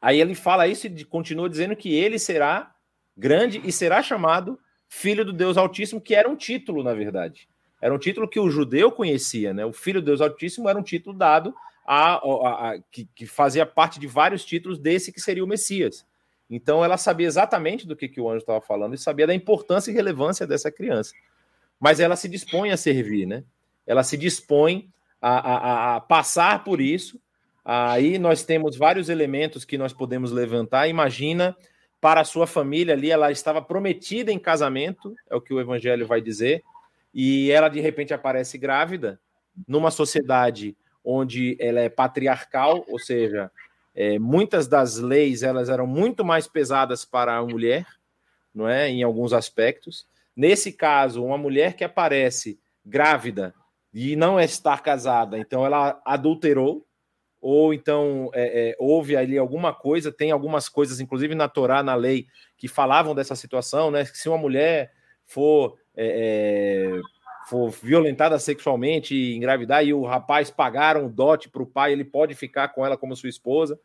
aí ele fala isso e continua dizendo que ele será grande e será chamado Filho do Deus Altíssimo, que era um título, na verdade. Era um título que o judeu conhecia, né? O Filho do Deus Altíssimo era um título dado a, a, a que, que, fazia parte de vários títulos desse que seria o Messias. Então ela sabia exatamente do que, que o anjo estava falando e sabia da importância e relevância dessa criança. Mas ela se dispõe a servir, né? Ela se dispõe a, a, a passar por isso. Aí nós temos vários elementos que nós podemos levantar. Imagina para a sua família ali, ela estava prometida em casamento, é o que o evangelho vai dizer, e ela de repente aparece grávida numa sociedade onde ela é patriarcal, ou seja, é, muitas das leis elas eram muito mais pesadas para a mulher, não é, em alguns aspectos. Nesse caso, uma mulher que aparece grávida e não está casada, então ela adulterou, ou então é, é, houve ali alguma coisa, tem algumas coisas, inclusive na Torá, na lei, que falavam dessa situação, né? Que se uma mulher for, é, é for violentada sexualmente e engravidar e o rapaz pagar um dote para o pai, ele pode ficar com ela como sua esposa.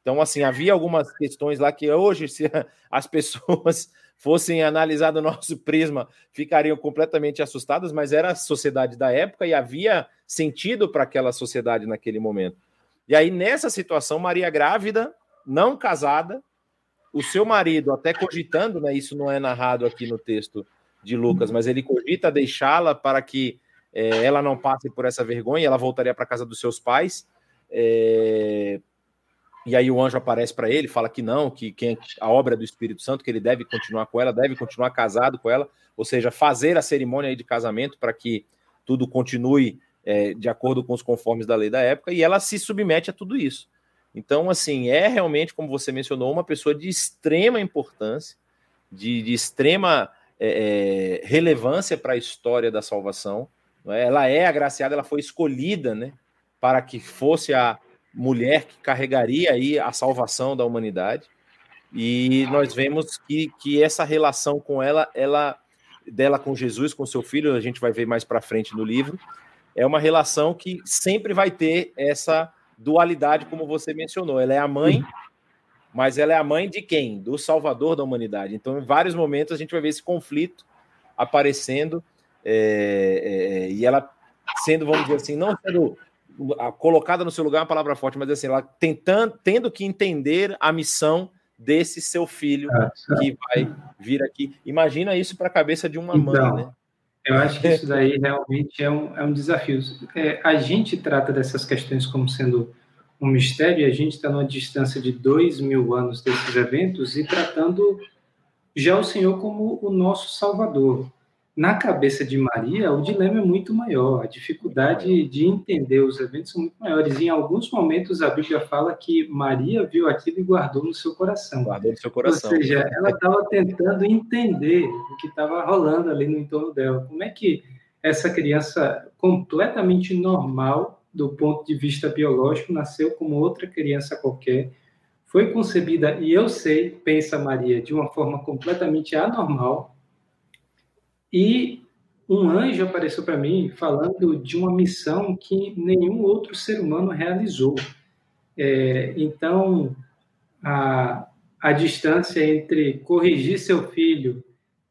Então, assim, havia algumas questões lá que hoje, se *laughs* as pessoas *laughs* fossem analisar do nosso prisma, ficariam completamente assustadas, mas era a sociedade da época e havia sentido para aquela sociedade naquele momento. E aí, nessa situação, Maria grávida, não casada, o seu marido até cogitando, né? Isso não é narrado aqui no texto de Lucas, mas ele cogita deixá-la para que é, ela não passe por essa vergonha, ela voltaria para casa dos seus pais. É, e aí o anjo aparece para ele, fala que não, que quem a obra é do Espírito Santo, que ele deve continuar com ela, deve continuar casado com ela, ou seja, fazer a cerimônia de casamento para que tudo continue é, de acordo com os conformes da lei da época, e ela se submete a tudo isso. Então, assim, é realmente, como você mencionou, uma pessoa de extrema importância, de, de extrema é, é relevância para a história da salvação. É? Ela é agraciada, ela foi escolhida né, para que fosse a, mulher que carregaria aí a salvação da humanidade. E nós vemos que, que essa relação com ela, ela dela com Jesus, com seu filho, a gente vai ver mais para frente no livro, é uma relação que sempre vai ter essa dualidade, como você mencionou. Ela é a mãe, mas ela é a mãe de quem? Do Salvador da humanidade. Então, em vários momentos, a gente vai ver esse conflito aparecendo é, é, e ela sendo, vamos dizer assim, não sendo colocada no seu lugar é uma palavra forte, mas assim, ela tentando, tendo que entender a missão desse seu filho é, que vai vir aqui. Imagina isso para a cabeça de uma então, mãe, né? Eu acho que isso daí realmente é um, é um desafio. É, a gente trata dessas questões como sendo um mistério, e a gente está numa distância de dois mil anos desses eventos e tratando já o Senhor como o nosso Salvador na cabeça de Maria, o dilema é muito maior, a dificuldade de entender os eventos são muito maiores. Em alguns momentos, a Bíblia fala que Maria viu aquilo e guardou no seu coração. Guardou no seu coração. Ou seja, ela estava tentando entender o que estava rolando ali no entorno dela. Como é que essa criança, completamente normal do ponto de vista biológico, nasceu como outra criança qualquer, foi concebida, e eu sei, pensa Maria, de uma forma completamente anormal, e um anjo apareceu para mim falando de uma missão que nenhum outro ser humano realizou. É, então, a, a distância entre corrigir seu filho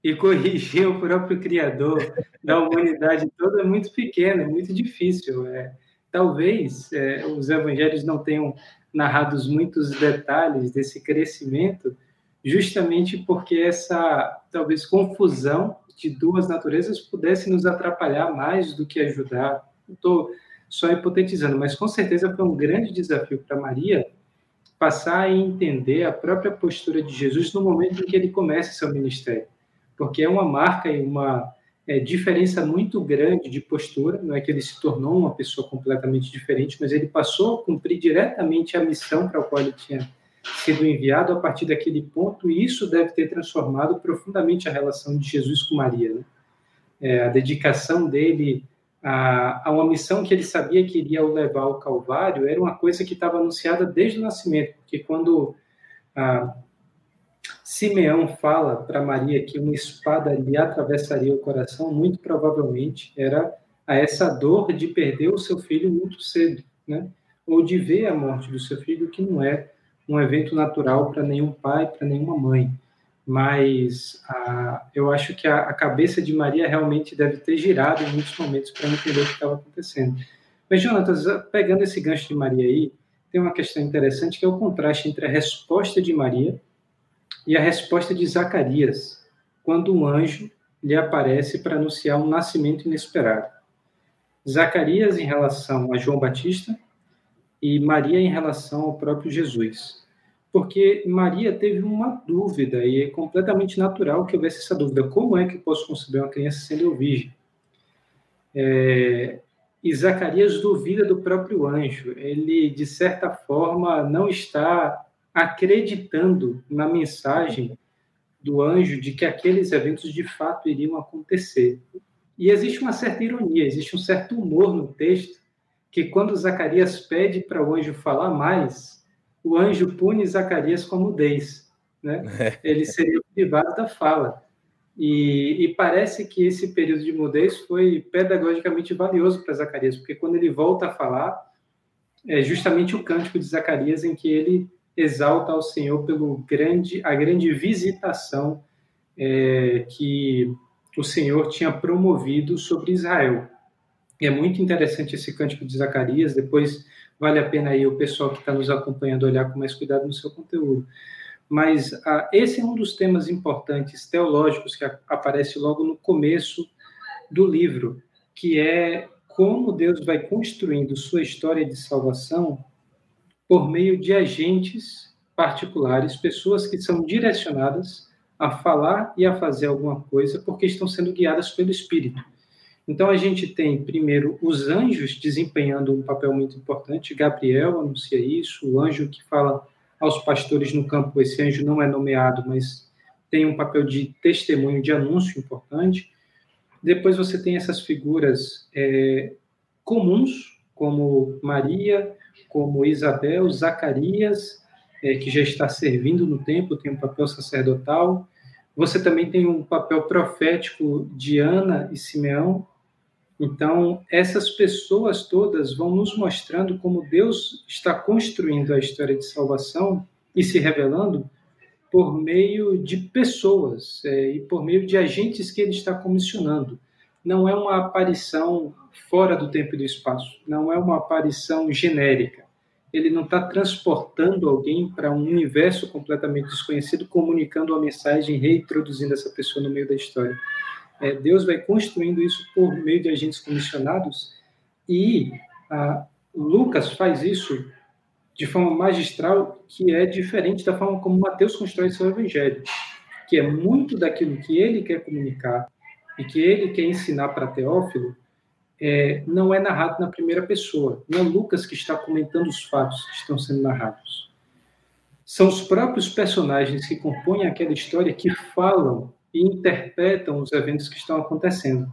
e corrigir o próprio Criador da humanidade toda é muito pequena, é muito difícil. É, talvez é, os evangelhos não tenham narrados muitos detalhes desse crescimento, justamente porque essa talvez confusão de duas naturezas pudesse nos atrapalhar mais do que ajudar. Estou só hipotetizando, mas com certeza foi um grande desafio para Maria passar a entender a própria postura de Jesus no momento em que ele começa seu ministério, porque é uma marca e uma é, diferença muito grande de postura. Não é que ele se tornou uma pessoa completamente diferente, mas ele passou a cumprir diretamente a missão para a qual ele tinha sido enviado a partir daquele ponto, e isso deve ter transformado profundamente a relação de Jesus com Maria. Né? É, a dedicação dele a, a, uma missão que ele sabia que iria o levar ao Calvário era uma coisa que estava anunciada desde o nascimento, porque quando a, Simeão fala para Maria que uma espada lhe atravessaria o coração, muito provavelmente era a essa dor de perder o seu filho muito cedo, né? ou de ver a morte do seu filho, que não é um evento natural para nenhum pai, para nenhuma mãe. Mas ah, eu acho que a, a, cabeça de Maria realmente deve ter girado em muitos momentos para entender o que estava acontecendo. Mas, Jonatas, pegando esse gancho de Maria aí, tem uma questão interessante que é o contraste entre a resposta de Maria e a resposta de Zacarias, quando um anjo lhe aparece para anunciar um nascimento inesperado. Zacarias em relação a João Batista e Maria em relação ao próprio Jesus. Porque Maria teve uma dúvida, e é completamente natural que houvesse essa dúvida: como é que eu posso conceber uma criança sendo virgem? É, e Zacarias duvida do próprio anjo. Ele, de certa forma, não está acreditando na mensagem do anjo de que aqueles eventos de fato iriam acontecer. E existe uma certa ironia, existe um certo humor no texto, que quando Zacarias pede para o anjo falar mais, o anjo pune Zacarias com mudez. Né? Ele seria privado da fala. E, e, parece que esse período de mudez foi pedagogicamente valioso para Zacarias, porque quando ele volta a falar, é justamente o cântico de Zacarias em que ele exalta ao Senhor pelo grande a grande visitação é, que o Senhor tinha promovido sobre Israel. É muito interessante esse cântico de Zacarias. Depois vale a pena aí o pessoal que está nos acompanhando olhar com mais cuidado no seu conteúdo. Mas ah, esse é um dos temas importantes teológicos que aparece logo no começo do livro, que é como Deus vai construindo sua história de salvação por meio de agentes particulares, pessoas que são direcionadas a falar e a fazer alguma coisa porque estão sendo guiadas pelo Espírito. Então a gente tem primeiro os anjos desempenhando um papel muito importante. Gabriel anuncia isso, o anjo que fala aos pastores no campo. Esse anjo não é nomeado, mas tem um papel de testemunho, de anúncio importante. Depois você tem essas figuras é, comuns, como Maria, como Isabel, Zacarias, é, que já está servindo no templo, tem um papel sacerdotal. Você também tem um papel profético de Ana e Simeão. Então, essas pessoas todas vão nos mostrando como Deus está construindo a história de salvação e se revelando por meio de pessoas é, e por meio de agentes que ele está comissionando. Não é uma aparição fora do tempo e do espaço, não é uma aparição genérica. Ele não está transportando alguém para um universo completamente desconhecido, comunicando uma mensagem, reintroduzindo essa pessoa no meio da história. É, Deus vai construindo isso por meio de agentes comissionados e a, Lucas faz isso de forma magistral, que é diferente da forma como Mateus constrói seu evangelho, que é muito daquilo que ele quer comunicar e que ele quer ensinar para Teófilo, é, não é narrado na primeira pessoa. Não é Lucas que está comentando os fatos que estão sendo narrados. São os próprios personagens que compõem aquela história que falam e interpretam os eventos que estão acontecendo.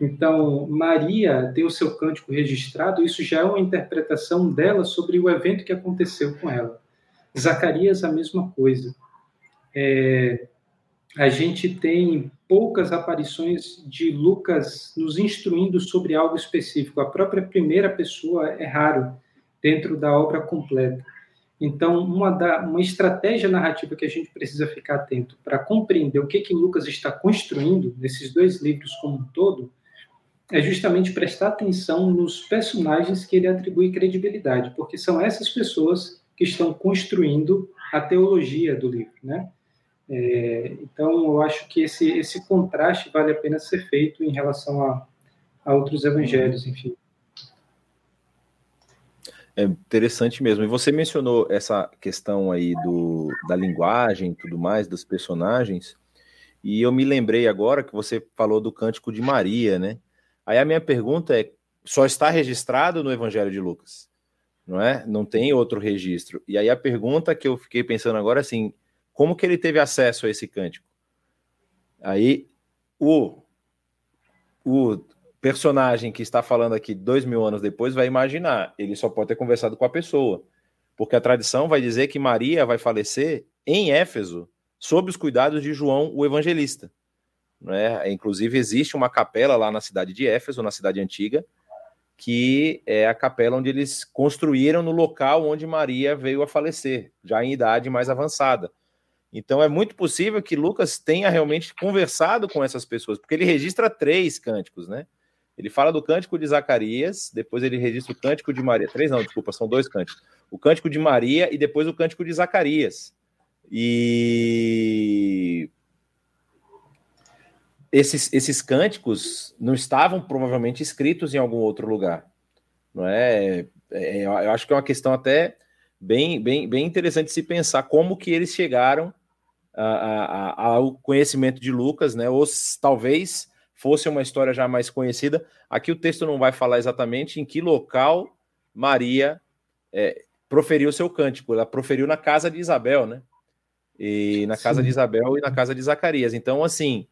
Então, Maria tem o seu cântico registrado, isso já é uma interpretação dela sobre o evento que aconteceu com ela. Zacarias, a mesma coisa. É, a gente tem poucas aparições de Lucas nos instruindo sobre algo específico. A própria primeira pessoa é raro dentro da obra completa. Então, uma, da, uma estratégia narrativa que a gente precisa ficar atento para compreender o que, que Lucas está construindo nesses dois livros como um todo é justamente prestar atenção nos personagens que ele atribui credibilidade, porque são essas pessoas que estão construindo a teologia do livro, né? É, então, eu acho que esse, esse contraste vale a pena ser feito em relação a, a outros evangelhos, enfim. É interessante mesmo. E você mencionou essa questão aí do, da linguagem e tudo mais, dos personagens, e eu me lembrei agora que você falou do cântico de Maria, né? Aí a minha pergunta é: só está registrado no Evangelho de Lucas, não é? Não tem outro registro. E aí a pergunta que eu fiquei pensando agora é assim: como que ele teve acesso a esse cântico? Aí o, o personagem que está falando aqui dois mil anos depois vai imaginar, ele só pode ter conversado com a pessoa, porque a tradição vai dizer que Maria vai falecer em Éfeso, sob os cuidados de João o Evangelista. Né? Inclusive, existe uma capela lá na cidade de Éfeso, na cidade antiga, que é a capela onde eles construíram no local onde Maria veio a falecer, já em idade mais avançada. Então é muito possível que Lucas tenha realmente conversado com essas pessoas, porque ele registra três cânticos, né? Ele fala do cântico de Zacarias, depois ele registra o cântico de Maria. Três não, desculpa, são dois cânticos. O cântico de Maria e depois o cântico de Zacarias. E esses, esses cânticos não estavam provavelmente escritos em algum outro lugar. Não é? é eu acho que é uma questão até bem, bem, bem interessante se pensar como que eles chegaram a, a, ao conhecimento de Lucas, né? Ou talvez fosse uma história já mais conhecida. Aqui o texto não vai falar exatamente em que local Maria é, proferiu seu cântico. Ela proferiu na casa de Isabel, né? E na casa Sim. de Isabel e na casa de Zacarias. Então, assim,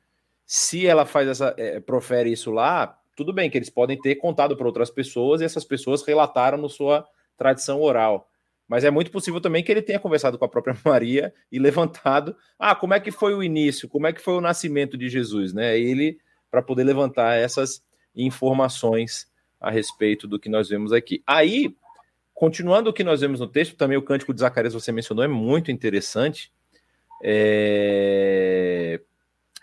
se ela faz essa, é, profere isso lá, tudo bem que eles podem ter contado para outras pessoas e essas pessoas relataram na sua tradição oral. mas é muito possível também que ele tenha conversado com a própria *laughs* Maria e levantado, ah, como é que foi o início, como é que foi o nascimento de Jesus, né? Ele para poder levantar essas informações a respeito do que nós vemos aqui. Aí, continuando o que nós vemos no texto, também o cântico de Zacarias você mencionou é muito interessante. É...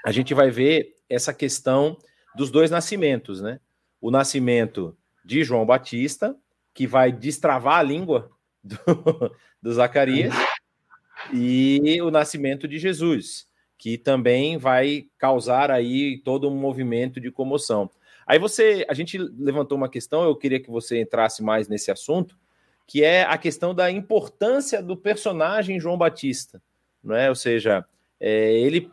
A gente vai ver essa questão dos dois nascimentos, né? O nascimento de João Batista, que vai destravar a língua do, *laughs* do Zacarias, e o nascimento de Jesus, que também vai causar aí todo um movimento de comoção. Aí você, a gente levantou uma questão, eu queria que você entrasse mais nesse assunto, que é a questão da importância do personagem João Batista, não é? Ou seja, é, ele,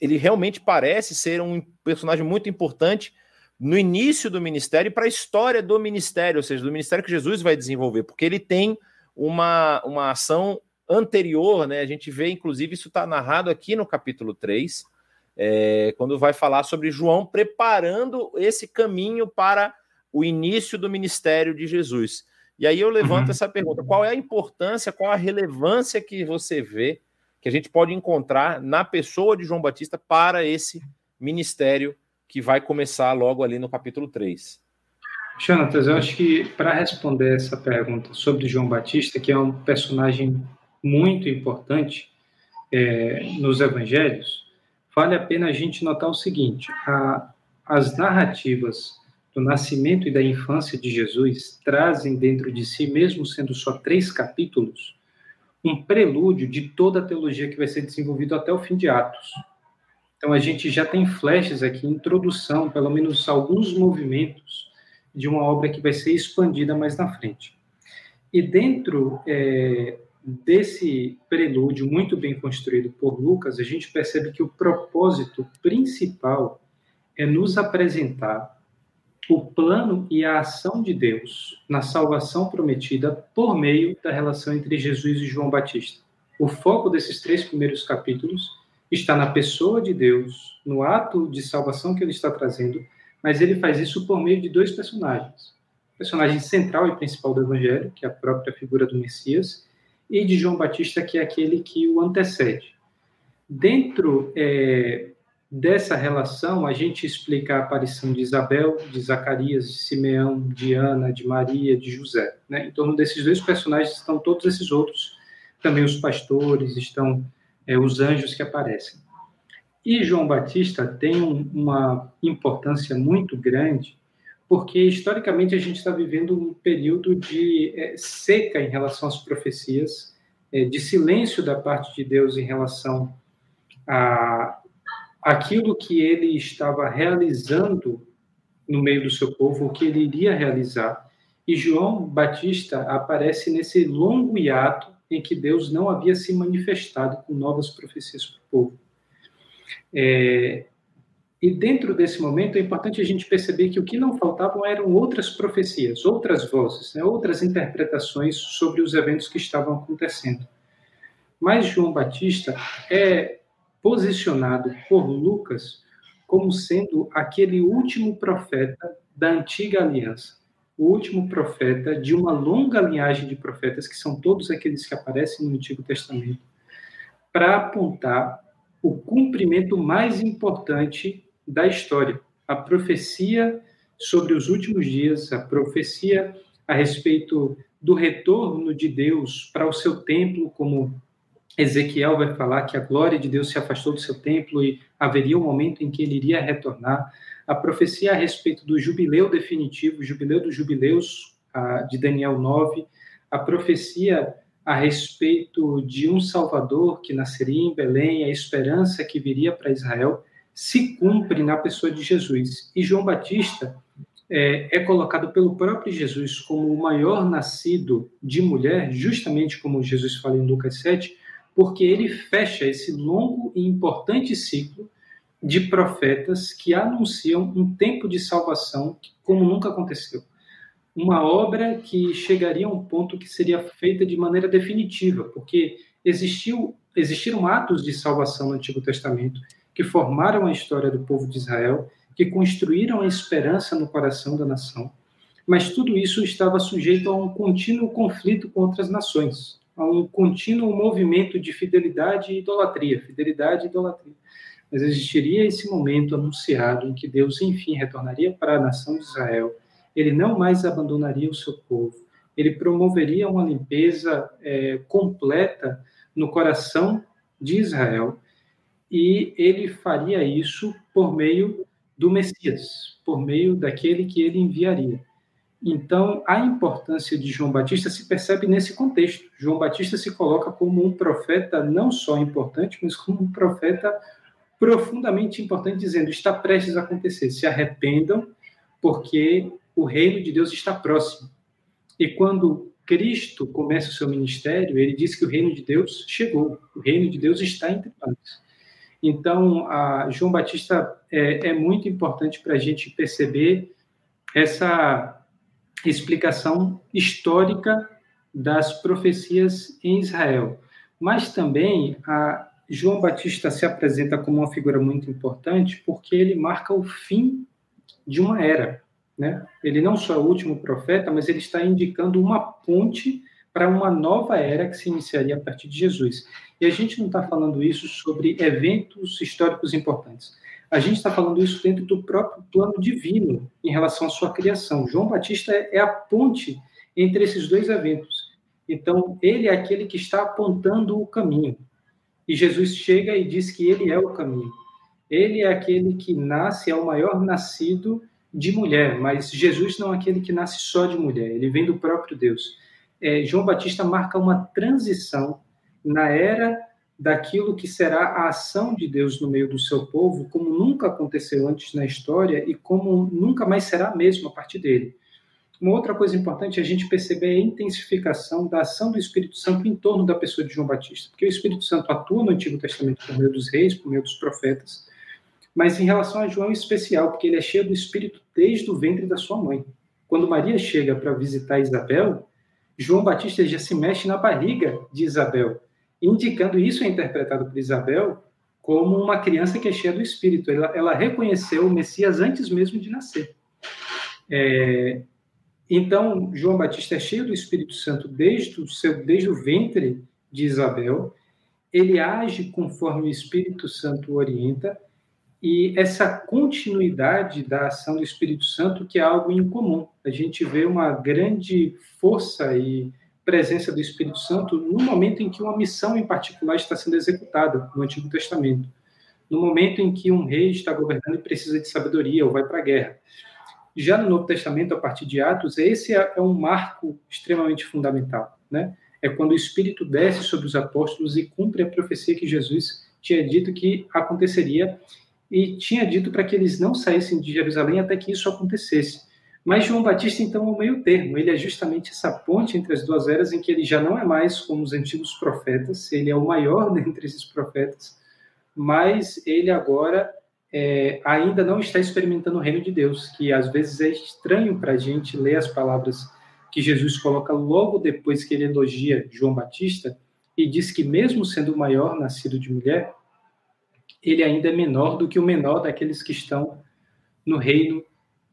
ele realmente parece ser um personagem muito importante no início do ministério e para a história do ministério, ou seja, do ministério que Jesus vai desenvolver, porque ele tem uma, uma ação anterior, né? A gente vê, inclusive, isso está narrado aqui no capítulo 3, é, quando vai falar sobre João preparando esse caminho para o início do ministério de Jesus. E aí eu levanto uhum. essa pergunta: qual é a importância, qual a relevância que você vê que a gente pode encontrar na pessoa de João Batista para esse ministério que vai começar logo ali no capítulo 3? Jonatas, eu acho que para responder essa pergunta sobre João Batista, que é um personagem muito importante é, nos evangelhos, vale a pena a gente notar o seguinte: a, as narrativas do nascimento e da infância de Jesus trazem dentro de si, mesmo sendo só três capítulos, um prelúdio de toda a teologia que vai ser desenvolvida até o fim de Atos. Então a gente já tem flashes aqui, introdução, pelo menos alguns movimentos de uma obra que vai ser expandida mais na frente. E dentro é, desse prelúdio muito bem construído por Lucas, a gente percebe que o propósito principal é nos apresentar o plano e a ação de Deus na salvação prometida por meio da relação entre Jesus e João Batista. O foco desses três primeiros capítulos está na pessoa de Deus, no ato de salvação que ele está trazendo, mas ele faz isso por meio de dois personagens. O personagem central e principal do Evangelho, que é a própria figura do Messias, e de João Batista, que é aquele que o antecede. Dentro é, dessa relação, a gente explica a aparição de Isabel, de Zacarias, de Simeão, de Ana, de Maria, de José. Né? Em torno desses dois personagens estão todos esses outros, também os pastores, estão é, os anjos que aparecem. E João Batista tem um, uma importância muito grande porque historicamente a gente está vivendo um período de é, seca em relação às profecias, é, de silêncio da parte de Deus em relação a aquilo que ele estava realizando no meio do seu povo, o que ele iria realizar. E João Batista aparece nesse longo hiato em que Deus não havia se manifestado com novas profecias para o povo. É, e dentro desse momento é importante a gente perceber que o que não faltavam eram outras profecias, outras vozes, né, outras interpretações sobre os eventos que estavam acontecendo. Mas João Batista é posicionado por Lucas como sendo aquele último profeta da antiga aliança, o último profeta de uma longa linhagem de profetas, que são todos aqueles que aparecem no Antigo Testamento, para apontar o cumprimento mais importante da história, a profecia sobre os últimos dias, a profecia a respeito do retorno de Deus para o seu templo, como Ezequiel vai falar que a glória de Deus se afastou do seu templo e haveria um momento em que ele iria retornar. A profecia a respeito do jubileu definitivo, jubileu dos jubileus, de Daniel 9. A profecia a respeito de um Salvador que nasceria em Belém, a esperança que viria para Israel se cumpre na pessoa de Jesus. E João Batista é, é, colocado pelo próprio Jesus como o maior nascido de mulher, justamente como Jesus fala em Lucas 7, porque ele fecha esse longo e importante ciclo de profetas que anunciam um tempo de salvação como nunca aconteceu. Uma obra que chegaria a um ponto que seria feita de maneira definitiva, porque existiu, existiram atos de salvação no Antigo Testamento que formaram a história do povo de Israel, que construíram a esperança no coração da nação. mas tudo isso estava sujeito a um contínuo conflito com outras nações, a um contínuo movimento de fidelidade e idolatria, fidelidade e idolatria. Mas existiria esse momento anunciado em que Deus, enfim, retornaria para a nação de Israel. Ele não mais abandonaria o seu povo. Ele promoveria uma limpeza é, completa no coração de Israel. E ele faria isso por meio do Messias, por meio daquele que ele enviaria. Então, a importância de João Batista se percebe nesse contexto. João Batista se coloca como um profeta não só importante, mas como um profeta profundamente importante, dizendo: está prestes a acontecer, se arrependam, porque o reino de Deus está próximo. E quando Cristo começa o seu ministério, ele diz que o reino de Deus chegou, o reino de Deus está entre nós. Então, João Batista é, é muito importante para a gente perceber essa explicação histórica das profecias em Israel. Mas também João Batista se apresenta como uma figura muito importante porque ele marca o fim de uma era. Né? Ele não só é o último profeta, mas ele está indicando uma ponte para uma nova era que se iniciaria a partir de Jesus. E a gente não está falando isso sobre eventos históricos importantes. A gente está falando isso dentro do próprio plano divino em relação à sua criação. João Batista é a ponte entre esses dois eventos. Então, ele é aquele que está apontando o caminho. E Jesus chega e diz que ele é o caminho. Ele é aquele que nasce, é o maior nascido de mulher, mas Jesus não é aquele que nasce só de mulher, ele vem do próprio Deus. É, João Batista marca uma transição na era daquilo que será a ação de Deus no meio do seu povo, como nunca aconteceu antes na história e como nunca mais será mesmo a partir dele. Uma outra coisa importante é a gente perceber a intensificação da ação do Espírito Santo em torno da pessoa de João Batista, porque o Espírito Santo atua no Antigo Testamento por meio dos reis, por meio dos profetas, mas em relação a João em especial, porque ele é cheio do Espírito desde o ventre da sua mãe. Quando Maria chega para visitar Isabel, João Batista já se mexe na barriga de Isabel, indicando isso é interpretado por Isabel como uma criança que é cheia do Espírito. Ela, ela reconheceu o Messias antes mesmo de nascer. É, então, João Batista é cheio do Espírito Santo desde o, seu, desde o ventre de Isabel, ele age conforme o Espírito Santo orienta, e essa continuidade da ação do Espírito Santo, que é algo incomum. A gente vê uma grande força e presença do Espírito Santo no momento em que uma missão em particular está sendo executada no Antigo Testamento. No momento em que um rei está governando e precisa de sabedoria ou vai para a guerra. Já no Novo Testamento, a partir de Atos, esse é, é um marco extremamente fundamental, né? É quando o Espírito desce sobre os apóstolos e cumpre a profecia que Jesus tinha dito que aconteceria e tinha dito para que eles não saíssem de Jerusalém até que isso acontecesse. Mas João Batista, então, é o meio termo. Ele é justamente essa ponte entre as duas eras em que ele já não é mais como os antigos profetas, ele é o maior *laughs* dentre esses profetas, mas ele agora é, ainda não está experimentando o reino de Deus, que às vezes é estranho para a gente ler as palavras que Jesus coloca logo depois que ele elogia João Batista e diz que, mesmo sendo o maior nascido de mulher, ele ainda é menor do que o menor daqueles que estão no reino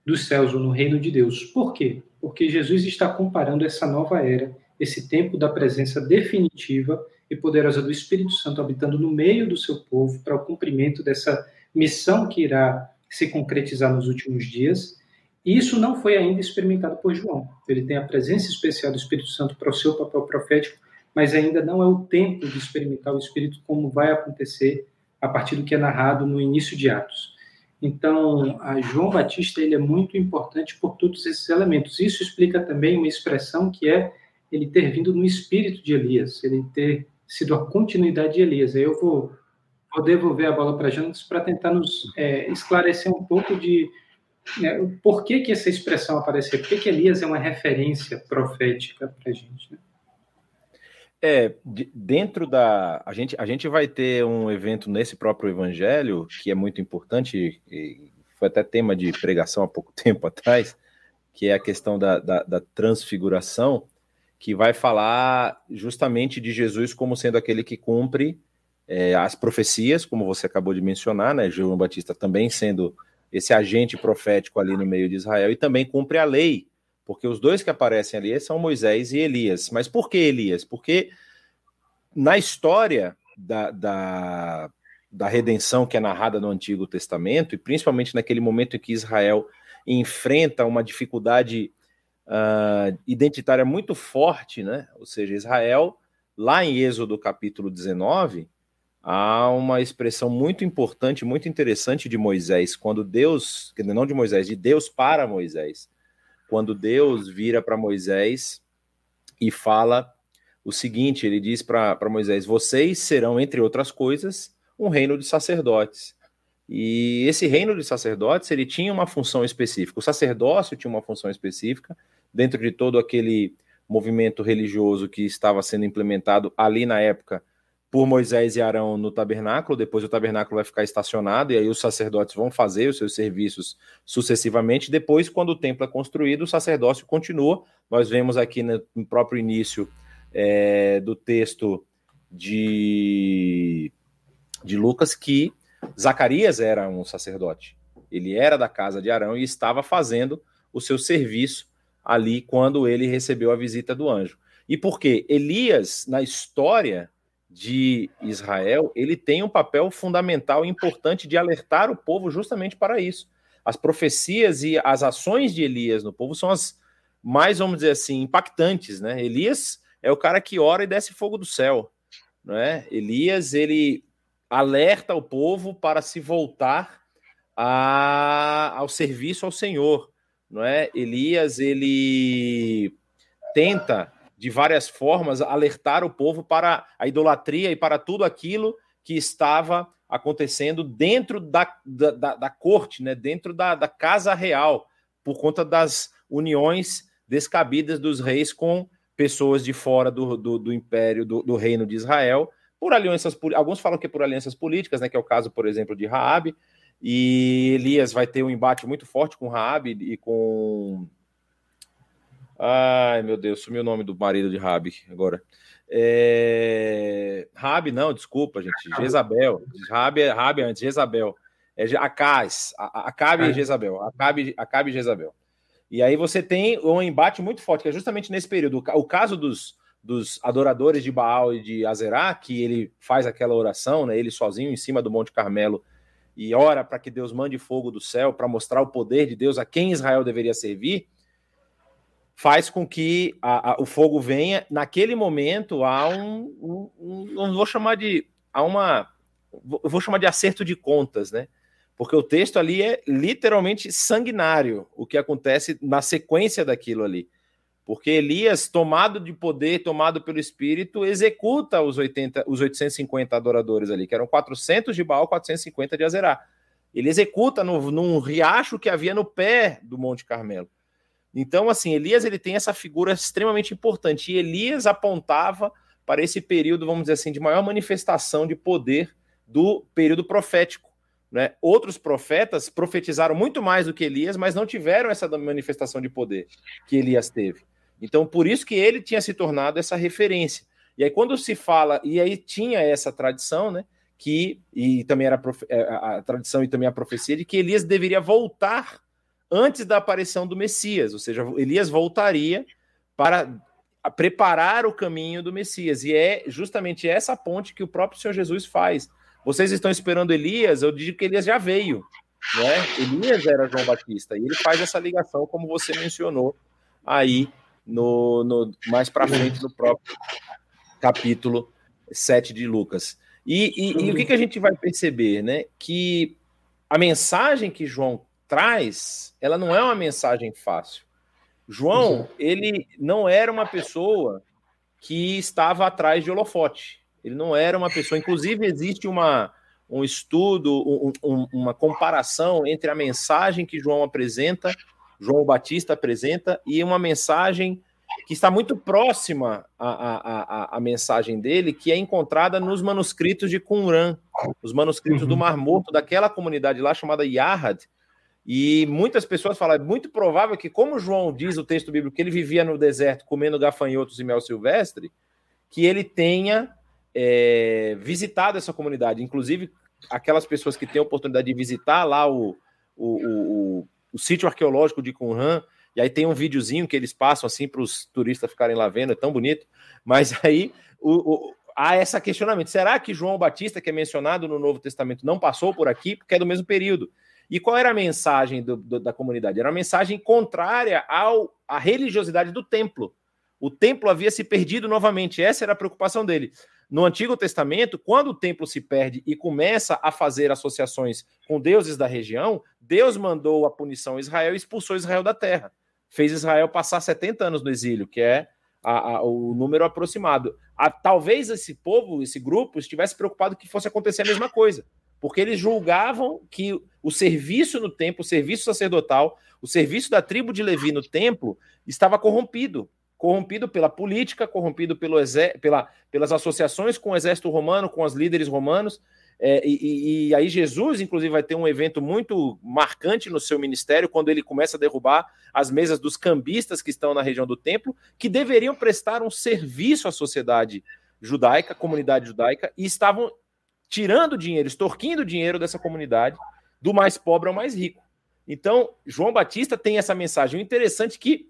dos céus ou no reino de Deus. Por quê? Porque Jesus está comparando essa nova era, esse tempo da presença definitiva e poderosa do Espírito Santo habitando no meio do seu povo para o cumprimento dessa missão que irá se concretizar nos últimos dias. E isso não foi ainda experimentado por João. Ele tem a presença especial do Espírito Santo para o seu papel profético, mas ainda não é o tempo de experimentar o Espírito como vai acontecer a partir do que é narrado no início de Atos. Então, João Batista ele é muito importante por todos esses elementos. Isso explica também uma expressão que é ele ter vindo no espírito de Elias, ele ter sido a continuidade de Elias. Eu vou vou devolver a bola para Jonas para tentar nos é, esclarecer um pouco de né, por que, que essa expressão apareceu, por que, que Elias é uma referência profética para a gente. Né? É, dentro da. A gente, a gente vai ter um evento nesse próprio evangelho, que é muito importante, foi até tema de pregação há pouco *laughs* tempo atrás, que é a questão da, da, da transfiguração, que vai falar justamente de Jesus como sendo aquele que cumpre é, as profecias, como você acabou de mencionar, né? João Batista também sendo esse agente profético ali no meio de Israel, e também cumpre a lei porque os dois que aparecem ali são Moisés e Elias. Mas por que Elias? Porque na história da, da, da redenção que é narrada no Antigo Testamento, e principalmente naquele momento em que Israel enfrenta uma dificuldade uh, identitária muito forte, né? Ou seja, Israel, lá em Êxodo capítulo 19, há uma expressão muito importante, muito interessante de Moisés, quando Deus, não de Moisés, de Deus para Moisés. Quando Deus vira para Moisés e fala o seguinte: ele diz para Moisés: Vocês serão, entre outras coisas, um reino de sacerdotes. E esse reino de sacerdotes ele tinha uma função específica. O sacerdócio tinha uma função específica dentro de todo aquele movimento religioso que estava sendo implementado ali na época por Moisés e Arão no tabernáculo. Depois o tabernáculo vai ficar estacionado e aí os sacerdotes vão fazer os seus serviços sucessivamente. Depois, quando o templo é construído, o sacerdócio continua. Nós vemos aqui no próprio início é, do texto de, de Lucas que Zacarias era um sacerdote. Ele era da casa de Arão e estava fazendo o seu serviço ali quando ele recebeu a visita do anjo. E por quê? Elias, na história de Israel, ele tem um papel fundamental e importante de alertar o povo justamente para isso. As profecias e as ações de Elias no povo são as mais, vamos dizer assim, impactantes, né? Elias é o cara que ora e desce fogo do céu, não é? Elias, ele alerta o povo para se voltar a, ao serviço ao Senhor, não é? Elias ele tenta de várias formas alertar o povo para a idolatria e para tudo aquilo que estava acontecendo dentro da, da, da, da corte, né? Dentro da, da casa real, por conta das uniões descabidas dos reis com pessoas de fora do, do, do império, do, do reino de Israel, por alianças, alguns falam que é por alianças políticas, né, que é o caso, por exemplo, de Raabe, e Elias vai ter um embate muito forte com Raabe e com Ai, meu Deus, sumiu o nome do marido de Raabe agora. É... Rabi, não, desculpa, gente. Jezabel. Rabi, é Rabi antes, Jezabel. É Acais, Acabe e é. Jezabel. Acabe, Acabe e Jezabel. E aí você tem um embate muito forte, que é justamente nesse período. O caso dos, dos adoradores de Baal e de Azerá, que ele faz aquela oração, né, ele sozinho em cima do Monte Carmelo, e ora para que Deus mande fogo do céu para mostrar o poder de Deus a quem Israel deveria servir, faz com que a, a, o fogo venha. Naquele momento há um, um, não vou chamar de, há uma, vou chamar de acerto de contas, né? Porque o texto ali é literalmente sanguinário, o que acontece na sequência daquilo ali. Porque Elias, tomado de poder, tomado pelo Espírito, executa os, 80, os 850 adoradores ali, que eram 400 de Baal, 450 de Azerá. Ele executa no, num riacho que havia no pé do Monte Carmelo. Então, assim, Elias ele tem essa figura extremamente importante. E Elias apontava para esse período, vamos dizer assim, de maior manifestação de poder do período profético. Né? Outros profetas profetizaram muito mais do que Elias, mas não tiveram essa manifestação de poder que Elias teve. Então, por isso que ele tinha se tornado essa referência. E aí, quando se fala, e aí tinha essa tradição, né? Que, e também era a, é, a tradição e também a profecia de que Elias deveria voltar antes da aparição do Messias, ou seja, Elias voltaria para preparar o caminho do Messias. E é justamente essa ponte que o próprio Senhor Jesus faz vocês estão esperando Elias, eu digo que Elias já veio. Né? Elias era João Batista, e ele faz essa ligação, como você mencionou aí no, no mais para frente no próprio capítulo 7 de Lucas. E, e, e, o que, que a gente vai perceber, né? Que a mensagem que João traz, ela não é uma mensagem fácil. João, uhum. ele não era uma pessoa que estava atrás de holofote. Ele não era uma pessoa. Inclusive, existe uma, um estudo, um, um, uma comparação entre a mensagem que João apresenta, João Batista apresenta, e uma mensagem que está muito próxima à, à, à, à mensagem dele, que é encontrada nos manuscritos de Qumran, os manuscritos uhum. do Mar Morto, daquela comunidade lá chamada Yahad. E muitas pessoas falam, é muito provável que, como João diz o texto bíblico, que ele vivia no deserto comendo gafanhotos e mel silvestre, que ele tenha é, visitado essa comunidade. Inclusive, aquelas pessoas que têm a oportunidade de visitar lá o, o, o, o sítio arqueológico de Qumran, E aí tem um videozinho que eles passam assim para os turistas ficarem lá vendo, é tão bonito. Mas aí o, o, há esse questionamento: será que João Batista, que é mencionado no Novo Testamento, não passou por aqui? Porque é do mesmo período. E qual era a mensagem do, do, da comunidade? Era uma mensagem contrária ao, à religiosidade do templo. O templo havia se perdido novamente, essa era a preocupação dele. No Antigo Testamento, quando o templo se perde e começa a fazer associações com deuses da região, Deus mandou a punição a Israel e expulsou Israel da terra. Fez Israel passar 70 anos no exílio, que é a, a, o número aproximado. A, talvez esse povo, esse grupo, estivesse preocupado que fosse acontecer a mesma coisa, porque eles julgavam que o serviço no templo, o serviço sacerdotal, o serviço da tribo de Levi no templo estava corrompido corrompido pela política, corrompido pelo pela, pelas associações com o exército romano, com os líderes romanos. É, e, e, aí Jesus, inclusive, vai ter um evento muito marcante no seu ministério, quando ele começa a derrubar as mesas dos cambistas que estão na região do templo, que deveriam prestar um serviço à sociedade judaica, comunidade judaica, e estavam tirando dinheiro, extorquindo dinheiro dessa comunidade, do mais pobre ao mais rico. Então, João Batista tem essa mensagem. O interessante é que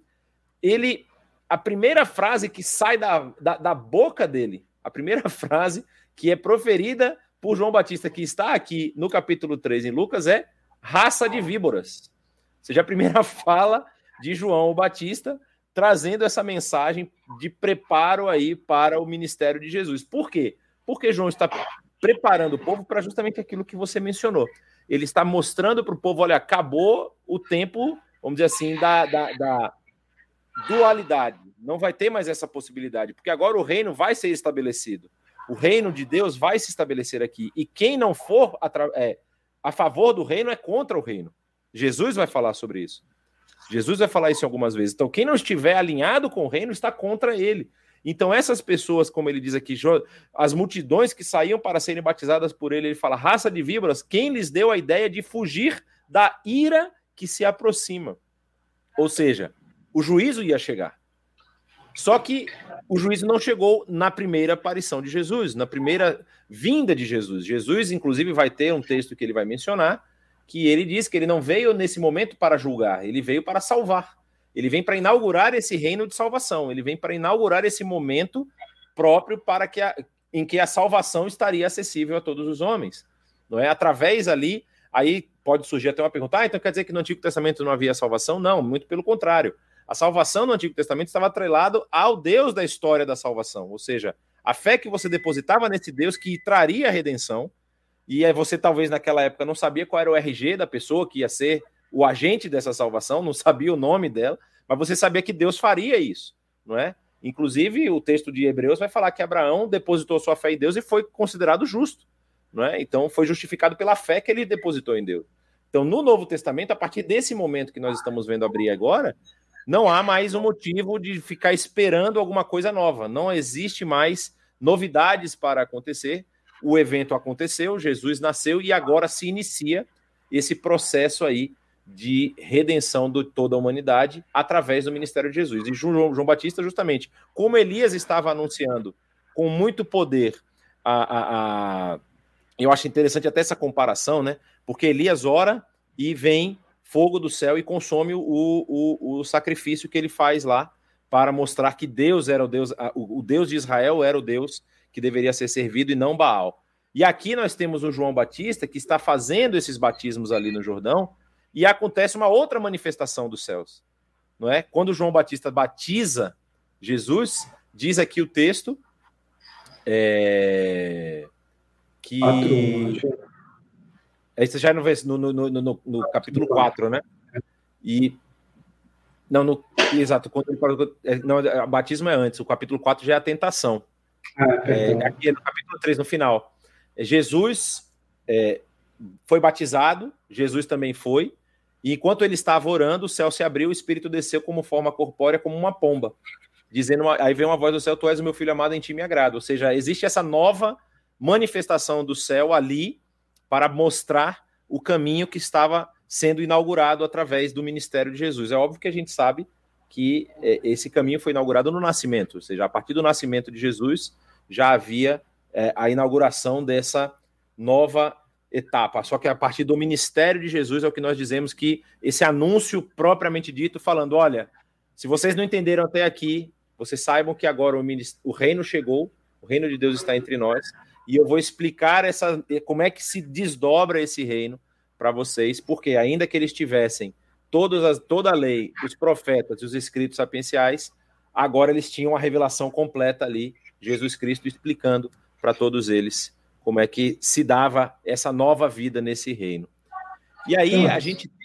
ele a primeira frase que sai da, da, da, boca dele, a primeira *laughs* frase que é proferida por João Batista, que está aqui no capítulo 3 em Lucas, é raça de víboras. Ou seja, a primeira *laughs* fala de João Batista trazendo essa mensagem de preparo aí para o ministério de Jesus. Por quê? Porque João está preparando o povo para justamente aquilo que você mencionou. Ele está mostrando para o povo: olha, acabou o tempo, vamos dizer assim, da, da, da dualidade. Não vai ter mais essa possibilidade, porque agora o reino vai ser estabelecido. O reino de Deus vai se estabelecer aqui. E quem não for é, a favor do reino é contra o reino. Jesus vai falar sobre isso. Jesus vai falar isso algumas vezes. Então, quem não estiver alinhado com o reino está contra ele. Então, essas pessoas, como ele diz aqui, as multidões que saíam para serem batizadas por ele, ele fala, raça de víboras, quem lhes deu a ideia de fugir da ira que se aproxima? Ou seja, o juízo ia chegar. Só que o juízo não chegou na primeira aparição de Jesus, na primeira vinda de Jesus. Jesus, inclusive, vai ter um texto que ele vai mencionar, que ele diz que ele não veio nesse momento para julgar, ele veio para salvar. Ele vem para inaugurar esse reino de salvação, ele vem para inaugurar esse momento próprio para que a, em que a salvação estaria acessível a todos os homens. Não é através ali, aí pode surgir até uma pergunta: ah, então quer dizer que no Antigo Testamento não havia salvação? Não, muito pelo contrário. A salvação no Antigo Testamento estava atrelado ao Deus da história da salvação, ou seja, a fé que você depositava nesse Deus que traria a redenção, e aí você talvez naquela época não sabia qual era o RG da pessoa que ia ser o agente dessa salvação, não *laughs* sabia o nome dela, mas você sabia que Deus faria isso, não é? Inclusive, o texto de Hebreus vai falar que Abraão depositou sua fé em Deus e foi considerado justo, não é? Então, foi justificado pela fé que ele depositou em Deus. Então, no Novo Testamento, a partir desse momento que nós estamos vendo abrir agora, não há mais um motivo de ficar esperando alguma coisa nova. Não existe mais novidades para acontecer. O evento aconteceu, Jesus nasceu e agora se inicia esse processo aí de redenção de toda a humanidade através do ministério de Jesus. E João, João Batista, justamente, como Elias estava anunciando com muito poder, a, a, a, eu acho interessante até essa comparação, né? Porque Elias ora e vem fogo do céu e consome o, o, o sacrifício que ele faz lá para mostrar que Deus era o Deus, o, o Deus de Israel era o Deus que deveria ser servido e não Baal. E aqui nós temos o João Batista que está fazendo esses batismos ali no Jordão e acontece uma outra manifestação dos céus, não é? Quando João Batista batiza Jesus, diz aqui o texto é, que esse já é no, no, no, no, no capítulo 4, né? E. Não, no, exato. Quando é, não, o batismo é antes, o capítulo 4 já é a tentação. Ah, é, aqui é no capítulo 3, no final. É, Jesus é, foi batizado, Jesus também foi, e enquanto ele estava orando, o céu se abriu, o Espírito desceu como forma corpórea, como uma pomba, dizendo, aí vem uma voz do céu, tu és o meu filho amado, em ti me agrado. Ou seja, existe essa nova manifestação do céu ali, para mostrar o caminho que estava sendo inaugurado através do ministério de Jesus. É óbvio que a gente sabe que é, esse caminho foi inaugurado no nascimento, ou seja, a partir do nascimento de Jesus já havia é, a inauguração dessa nova etapa, só que a partir do ministério de Jesus é o que nós dizemos que esse anúncio propriamente dito, falando: olha, se vocês não entenderam até aqui, vocês saibam que agora o, o reino chegou, o reino de Deus está entre nós, e eu vou explicar essa, como é que se desdobra esse reino para vocês, porque ainda que eles tivessem todas as, toda a lei, os profetas e os escritos sapienciais, agora eles tinham a revelação completa ali, Jesus Cristo explicando para todos eles como é que se dava essa nova vida nesse reino. E aí a gente tem...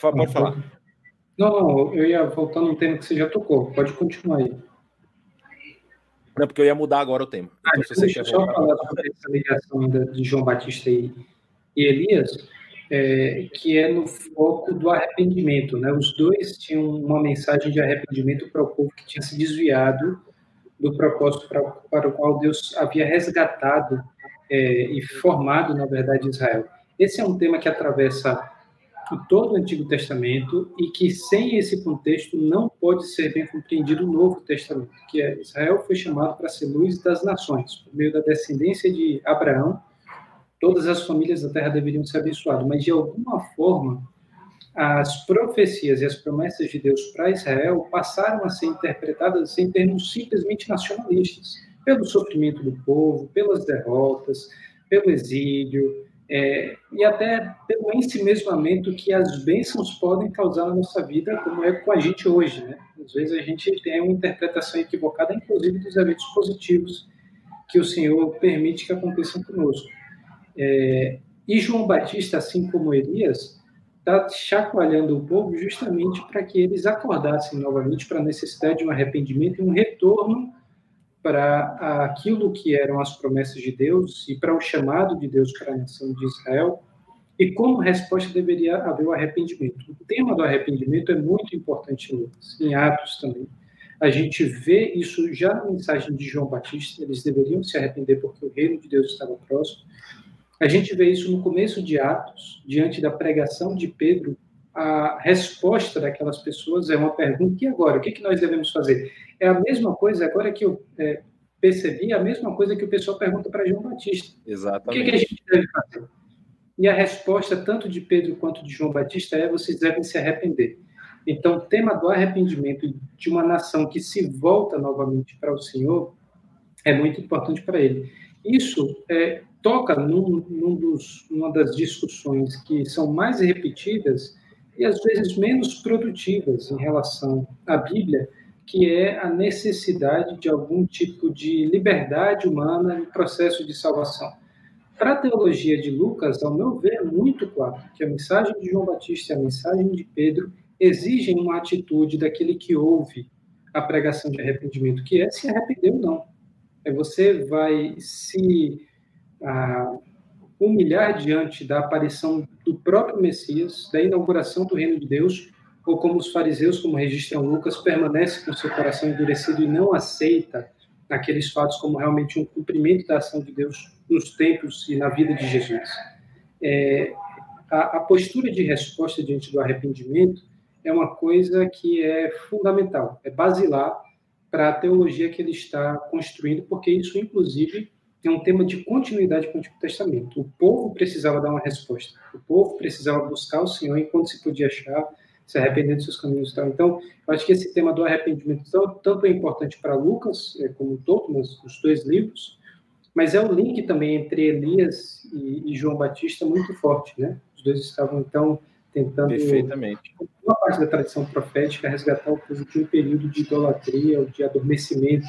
Pode falar. Não, não, eu ia voltar no tema que você já tocou. Pode continuar aí. Não, porque eu ia mudar agora o tema. Ah, então, então deixa eu só falar sobre essa ligação de João Batista e, e Elias, é, que é no foco do arrependimento. Né? Os dois tinham uma mensagem de arrependimento para o povo que tinha se desviado do propósito para, para o qual Deus havia resgatado é, e formado, na verdade, Israel. Esse é um tema que atravessa todo o Antigo Testamento e que sem esse contexto não pode ser bem compreendido o Novo Testamento, que é Israel foi chamado para ser luz das nações, por meio da descendência de Abraão, todas as famílias da terra deveriam ser abençoadas, mas de alguma forma as profecias e as promessas de Deus para Israel passaram a ser interpretadas em termos simplesmente nacionalistas, pelo sofrimento do povo, pelas derrotas, pelo exílio, é, e até pelo ensimesmamento que as bênçãos podem causar na nossa vida, como é com a gente hoje. Né? Às vezes a gente tem uma interpretação equivocada, inclusive dos eventos positivos que o Senhor permite que aconteçam conosco. É, e João Batista, assim como Elias, está chacoalhando o povo justamente para que eles acordassem novamente para a necessidade de um arrependimento e um retorno para aquilo que eram as promessas de Deus e para o chamado de Deus para a nação de Israel. E como resposta deveria haver o arrependimento. O tema do arrependimento é muito importante em Atos também. A gente vê isso já na mensagem de João Batista, eles deveriam se arrepender porque o reino de Deus estava próximo. A gente vê isso no começo de Atos, diante da pregação de Pedro, a resposta daquelas pessoas é uma pergunta: e agora? O que, que nós devemos fazer? É a mesma coisa, agora que eu é, percebi, é a mesma coisa que o pessoal pergunta para João Batista. Exatamente. O que, que a gente deve fazer? E a resposta, tanto de Pedro quanto de João Batista, é: vocês devem se arrepender. Então, o tema do arrependimento de uma nação que se volta novamente para o Senhor é muito importante para ele. Isso é, toca num, num dos, numa das discussões que são mais repetidas e às vezes menos produtivas em relação à Bíblia, que é a necessidade de algum tipo de liberdade humana no processo de salvação. Para a teologia de Lucas, ao meu ver, é muito claro que a mensagem de João Batista e a mensagem de Pedro exigem uma atitude daquele que ouve a pregação de arrependimento, que é se arrepender ou não. É você vai se ah, humilhar diante da aparição do próprio Messias, da inauguração do reino de Deus, ou como os fariseus, como registram Lucas, permanece com seu coração endurecido e não aceita aqueles fatos como realmente um cumprimento da ação de Deus nos tempos e na vida de Jesus. É, a, a postura de resposta diante do arrependimento é uma coisa que é fundamental, é basilar para a teologia que ele está construindo, porque isso, inclusive, é um tema de continuidade com o Antigo Testamento. O povo precisava dar uma resposta. O povo precisava buscar o Senhor enquanto se podia achar, se arrepender dos seus caminhos e tal. Então, eu acho que esse tema do arrependimento tanto é importante para Lucas, é, como todo, nos, nos dois livros, mas é o link também entre Elias e, e, João Batista muito forte, né? Os dois estavam, então, tentando... Perfeitamente. Uma parte da tradição profética resgatar o povo de um período de idolatria ou de adormecimento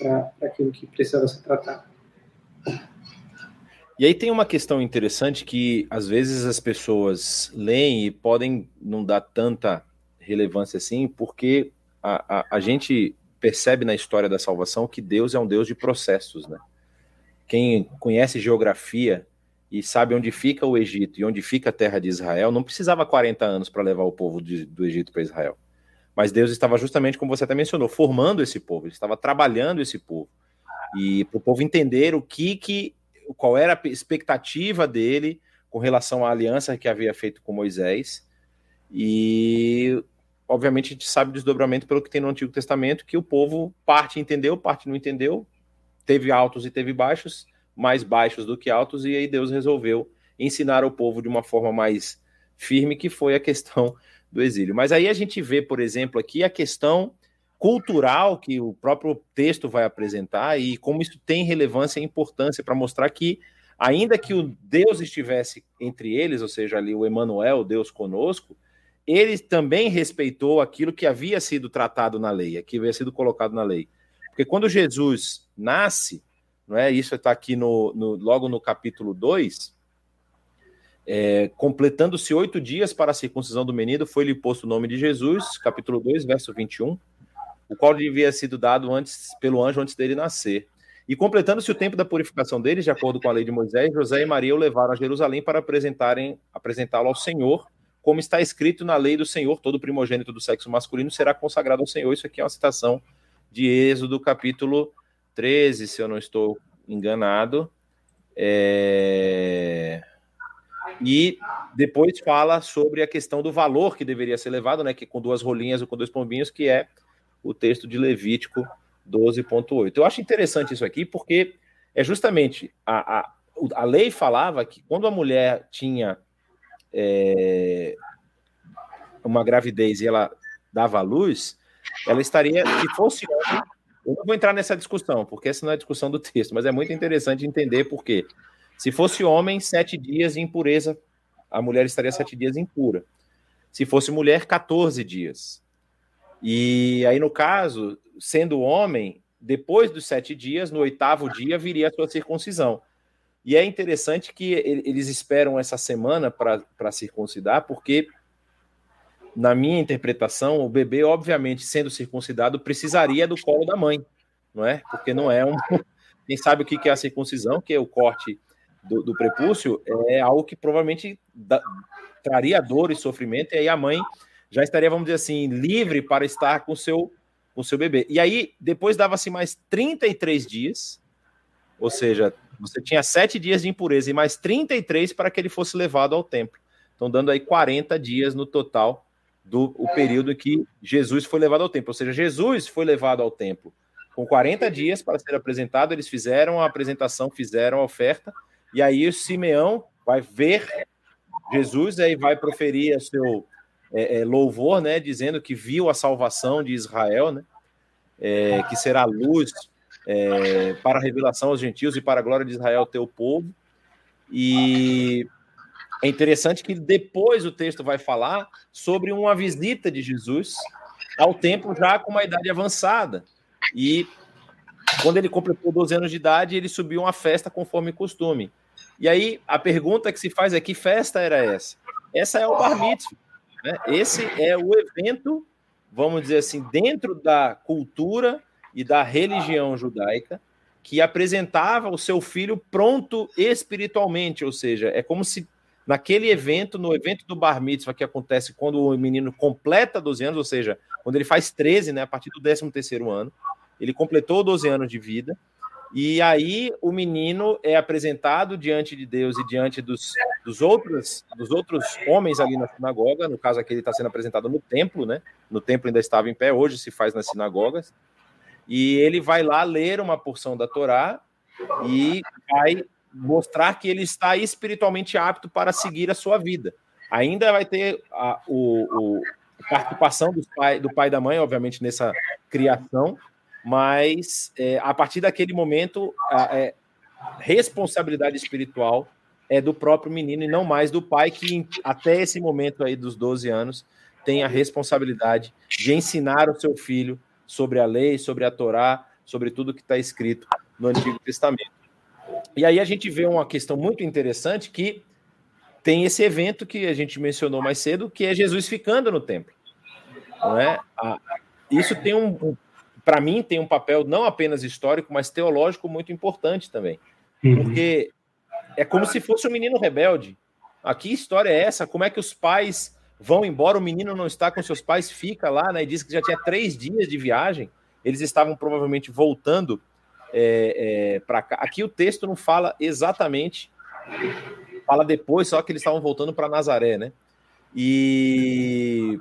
para aquilo que precisava ser tratado. E aí tem uma questão interessante que às vezes as pessoas leem e podem não dar tanta relevância assim, porque a, a, a gente percebe na história da salvação que Deus é um Deus de processos, né? Quem conhece geografia e sabe onde fica o Egito e onde fica a terra de Israel, não precisava 40 anos para levar o povo de, do Egito para Israel. Mas Deus estava justamente, como você até mencionou, formando esse povo, ele estava trabalhando esse povo e para o povo entender o que, que qual era a expectativa dele com relação à aliança que havia feito com Moisés. E obviamente a gente sabe o desdobramento pelo que tem no Antigo Testamento, que o povo parte entendeu, parte não entendeu, teve altos e teve baixos, mais baixos do que altos, e aí Deus resolveu ensinar ao povo de uma forma mais firme, que foi a questão do exílio. Mas aí a gente vê, por exemplo, aqui a questão cultural que o próprio texto vai apresentar e como isso tem relevância e importância para mostrar que, ainda que o Deus estivesse entre eles, ou seja, ali o Emmanuel, Deus conosco, ele também respeitou aquilo que havia sido tratado na lei, que havia sido colocado na lei. Porque quando Jesus nasce, não é? Isso está aqui no, no, logo no capítulo 2, é, completando-se oito dias para a circuncisão do menino, foi-lhe posto o nome de Jesus, capítulo 2, verso 21, o qual lhe havia sido dado antes pelo anjo antes dele nascer. E completando-se o tempo da purificação deles, de acordo com a lei de Moisés, José e Maria o levaram a Jerusalém para apresentarem apresentá-lo ao Senhor, como está escrito na lei do Senhor, todo primogênito do sexo masculino será consagrado ao Senhor. Isso aqui é uma citação de Êxodo, capítulo 13, se eu não estou enganado. É... E depois fala sobre a questão do valor que deveria ser levado, né? Que com duas rolinhas ou com dois pombinhos, que é o texto de Levítico 12.8. Eu acho interessante isso aqui, porque é justamente a, a, a lei falava que quando a mulher tinha é, uma gravidez e ela dava à luz, ela estaria, se fosse homem, eu não vou entrar nessa discussão, porque essa não é discussão do texto, mas é muito interessante entender por quê. Se fosse homem, sete dias de impureza, a mulher estaria sete dias impura. Se fosse mulher, 14 dias. E aí, no caso, sendo homem, depois dos sete dias, no oitavo dia, viria a sua circuncisão. E é interessante que eles esperam essa semana para circuncidar, porque, na minha interpretação, o bebê, obviamente, sendo circuncidado, precisaria do colo da mãe, não é? Porque não é um. *laughs* Quem sabe o que é a circuncisão, que é o corte do, do prepúcio, é algo que provavelmente da, traria dor e sofrimento, e aí a mãe já estaria, vamos dizer assim, livre para estar com seu com seu bebê. E aí, depois dava-se mais 33 dias, ou seja, você tinha sete dias de impureza e mais 33 para que ele fosse levado ao templo. Então, dando aí 40 dias no total do o período em que Jesus foi levado ao templo. Ou seja, Jesus foi levado ao templo com 40 dias para ser apresentado. Eles fizeram a apresentação, fizeram a oferta, e aí o Simeão vai ver Jesus, aí vai proferir o seu é, é, louvor, né, dizendo que viu a salvação de Israel, né, é, que será luz é, para a revelação aos gentios e para a glória de Israel, teu povo. E é interessante que depois o texto vai falar sobre uma visita de Jesus ao templo já com uma idade avançada. E quando ele completou 12 anos de idade, ele subiu uma festa conforme costume. E aí a pergunta que se faz é: que festa era essa? Essa é o Bar Mitzvah. Né? Esse é o evento, vamos dizer assim, dentro da cultura e da religião judaica, que apresentava o seu filho pronto espiritualmente, ou seja, é como se naquele evento, no evento do Bar Mitzvah, que acontece quando o menino completa 12 anos, ou seja, quando ele faz 13, né, a partir do 13 terceiro ano, ele completou 12 anos de vida, e aí o menino é apresentado diante de Deus e diante dos, dos, outros, dos outros homens ali na sinagoga. No caso aqui, ele está sendo apresentado no templo, né? No templo ainda estava em pé, hoje se faz nas sinagogas. E ele vai lá ler uma porção da Torá e vai mostrar que ele está espiritualmente apto para seguir a sua vida. Ainda vai ter a, o, o, participação do pai, do pai e da mãe, obviamente, nessa criação, mas é, a partir daquele momento, a é, responsabilidade espiritual é do próprio menino e não mais do pai, que até esse momento aí dos 12 anos tem a responsabilidade de ensinar o seu filho sobre a lei, sobre a Torá, sobre tudo que está escrito no Antigo Testamento. E aí a gente vê uma questão muito interessante que tem esse evento que a gente mencionou mais cedo, que é Jesus ficando no templo. Não é? Isso tem um, para mim, tem um papel não apenas histórico, mas teológico muito importante também. Uhum. Porque é como se fosse um menino rebelde. Aqui história é essa? Como é que os pais vão embora? O menino não está com seus pais, fica lá, né? E diz que já tinha três dias de viagem. Eles estavam provavelmente voltando é, é, para cá. Aqui o texto não fala exatamente, fala depois, só que eles estavam voltando para Nazaré, né? E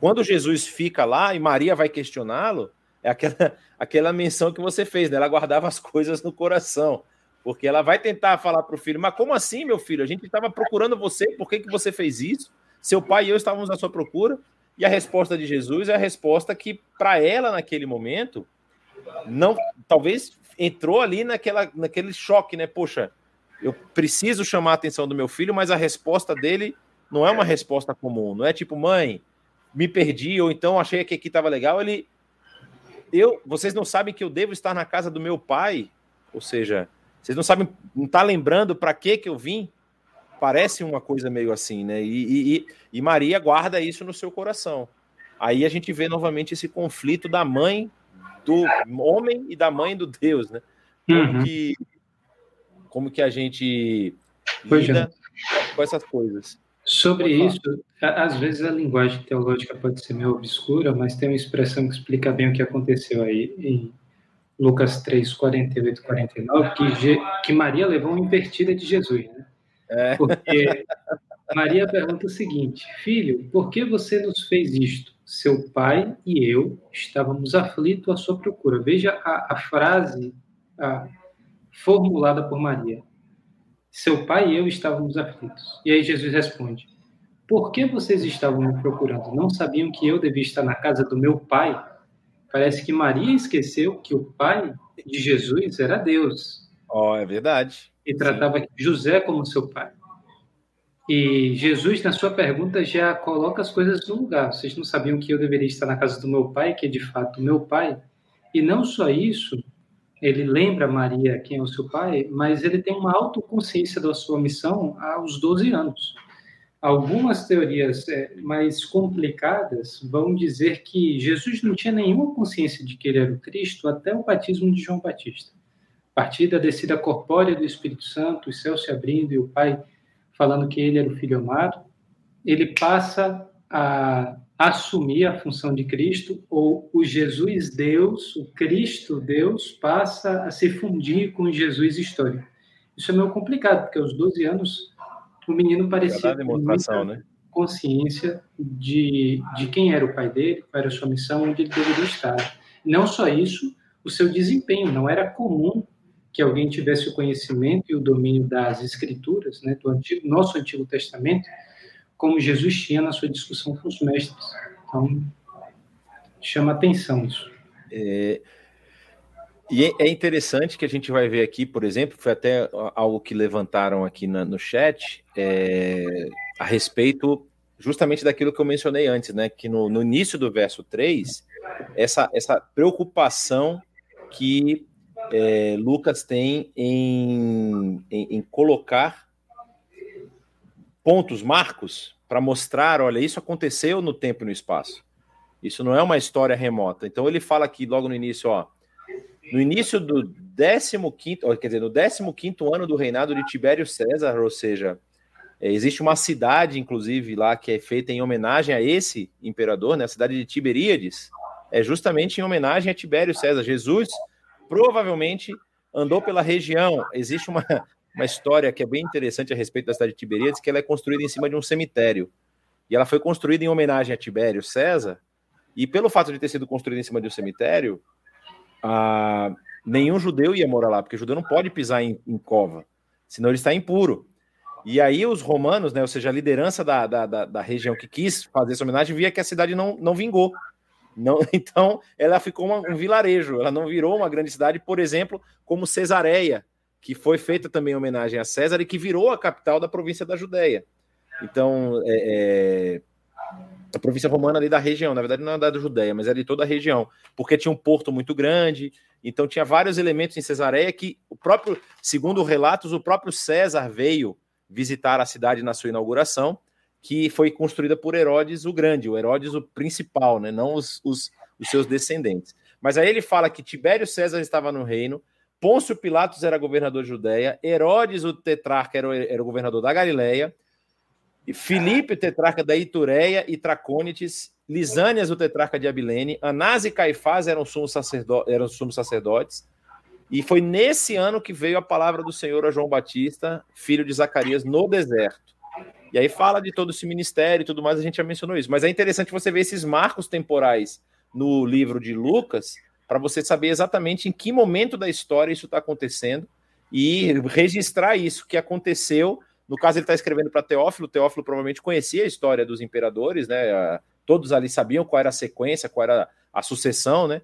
quando Jesus fica lá e Maria vai questioná-lo, É aquela, *laughs* aquela menção que você fez, né? Ela guardava as coisas no coração. Porque ela vai tentar falar para o filho, mas como assim, meu filho? A gente estava procurando você, por que, que você fez isso? Seu pai e eu estávamos à sua procura. E a resposta de Jesus é a resposta que, para ela, naquele momento, não talvez entrou ali naquela, naquele choque, né? Poxa, eu preciso chamar a atenção do meu filho, mas a resposta dele não é uma resposta comum. Não é tipo, mãe, me perdi, ou então achei que aqui estava legal. Ele. Eu, vocês não sabem que eu devo estar na casa do meu pai? Ou seja, vocês não sabem, não tá lembrando para que que eu vim? Parece uma coisa meio assim, né? E, e, e, Maria guarda isso no seu coração. Aí a gente vê novamente esse conflito da mãe do homem e da mãe do Deus, né? Como uhum. que como que a gente lida com essas coisas? Sobre isso, às vezes a linguagem teológica pode ser meio obscura, mas tem uma expressão que explica bem o que aconteceu aí em Lucas 3, 48 49, que, que Maria levou uma invertida de Jesus, né? É. Porque Maria pergunta o seguinte: Filho, por que você nos fez isto? Seu pai e eu estávamos aflitos à sua procura. Veja a, a frase a, formulada por Maria. Seu pai e eu estávamos aflitos. E aí Jesus responde: Por que vocês estavam me procurando? Não sabiam que eu devia estar na casa do meu pai? Parece que Maria esqueceu que o pai de Jesus era Deus. Oh, é verdade. E tratava Sim. José como seu pai. E Jesus, na sua pergunta, já coloca as coisas no lugar. Vocês não sabiam que eu deveria estar na casa do meu pai, que é de fato meu pai? E não só isso, ele lembra Maria quem é o seu pai, mas ele tem uma autoconsciência da sua missão aos 12 anos. Algumas teorias é, mais complicadas vão dizer que Jesus não tinha nenhuma consciência de que ele era o Cristo até o batismo de João Batista. A partir da descida corpórea do Espírito Santo, o céu se abrindo e o Pai falando que ele era o Filho amado, ele passa a assumir a função de Cristo, ou o Jesus Deus, o Cristo Deus, passa a se fundir com o Jesus histórico. Isso é meio complicado, porque aos 12 anos o menino parecia ter muita né? consciência de, de quem era o pai dele, qual era a sua missão, onde ele deveria estar. Não só isso, o seu desempenho. Não era comum que alguém tivesse o conhecimento e o domínio das escrituras, né, do antigo, nosso Antigo Testamento, como Jesus tinha na sua discussão com os mestres. Então, chama atenção isso. É, e é, é interessante que a gente vai ver aqui, por exemplo, foi até algo que levantaram aqui na, no chat, é, a respeito justamente daquilo que eu mencionei antes, né? Que no, no início do verso 3, essa, essa preocupação que é, Lucas tem em, em, em colocar pontos, marcos, para mostrar: olha, isso aconteceu no tempo e no espaço. Isso não é uma história remota. Então ele fala aqui logo no início, ó. No início do 15, quer dizer, no 15 ano do reinado de Tibério César, ou seja, é, existe uma cidade, inclusive, lá que é feita em homenagem a esse imperador, né? A cidade de Tiberíades, é justamente em homenagem a Tibério César. Jesus provavelmente andou pela região. Existe uma, uma história que é bem interessante a respeito da cidade de Tiberíades, que ela é construída em cima de um cemitério. E ela foi construída em homenagem a Tibério César, e pelo fato de ter sido construída em cima de um cemitério, a... nenhum judeu ia morar lá, porque judeu não pode pisar em, em cova, senão ele está impuro. E aí os romanos, né, ou seja, a liderança da, da, da, da, região que quis fazer essa homenagem, via que a cidade não, não vingou. Não, *laughs* então, ela ficou uma, um vilarejo, ela não virou uma grande cidade, por exemplo, como Cesareia, que foi feita também em homenagem a César e que virou a capital da província da Judéia. Então, é, é, a província romana ali da região, na verdade não é da Judéia, mas é de toda a região, porque tinha um porto muito grande, então tinha vários elementos em Cesareia que o próprio, segundo relatos, o próprio César veio visitar a cidade na sua inauguração, que foi construída por Herodes o Grande, o Herodes o principal, né, não os, os, os seus descendentes. Mas aí ele fala que Tibério César estava no reino, Pôncio Pilatos era governador de Judéia, Herodes, o tetrarca, era era o governador da Galileia, Filipe, o tetrarca da Itureia e Tracônites, Lisânias, o tetrarca de Abilene, Anás e Caifás eram sumos, sacerdotes, eram sumos sacerdotes, e foi nesse ano que veio a palavra do Senhor a João Batista, filho de Zacarias, no deserto. E aí fala de todo esse ministério e tudo mais, a gente já mencionou isso. Mas é interessante você ver esses marcos temporais no livro de Lucas, para você saber exatamente em que momento da história isso está acontecendo e registrar isso que aconteceu. No caso, ele está escrevendo para Teófilo. Teófilo provavelmente conhecia a história dos imperadores, né? Todos ali sabiam qual era a sequência, qual era a sucessão, né?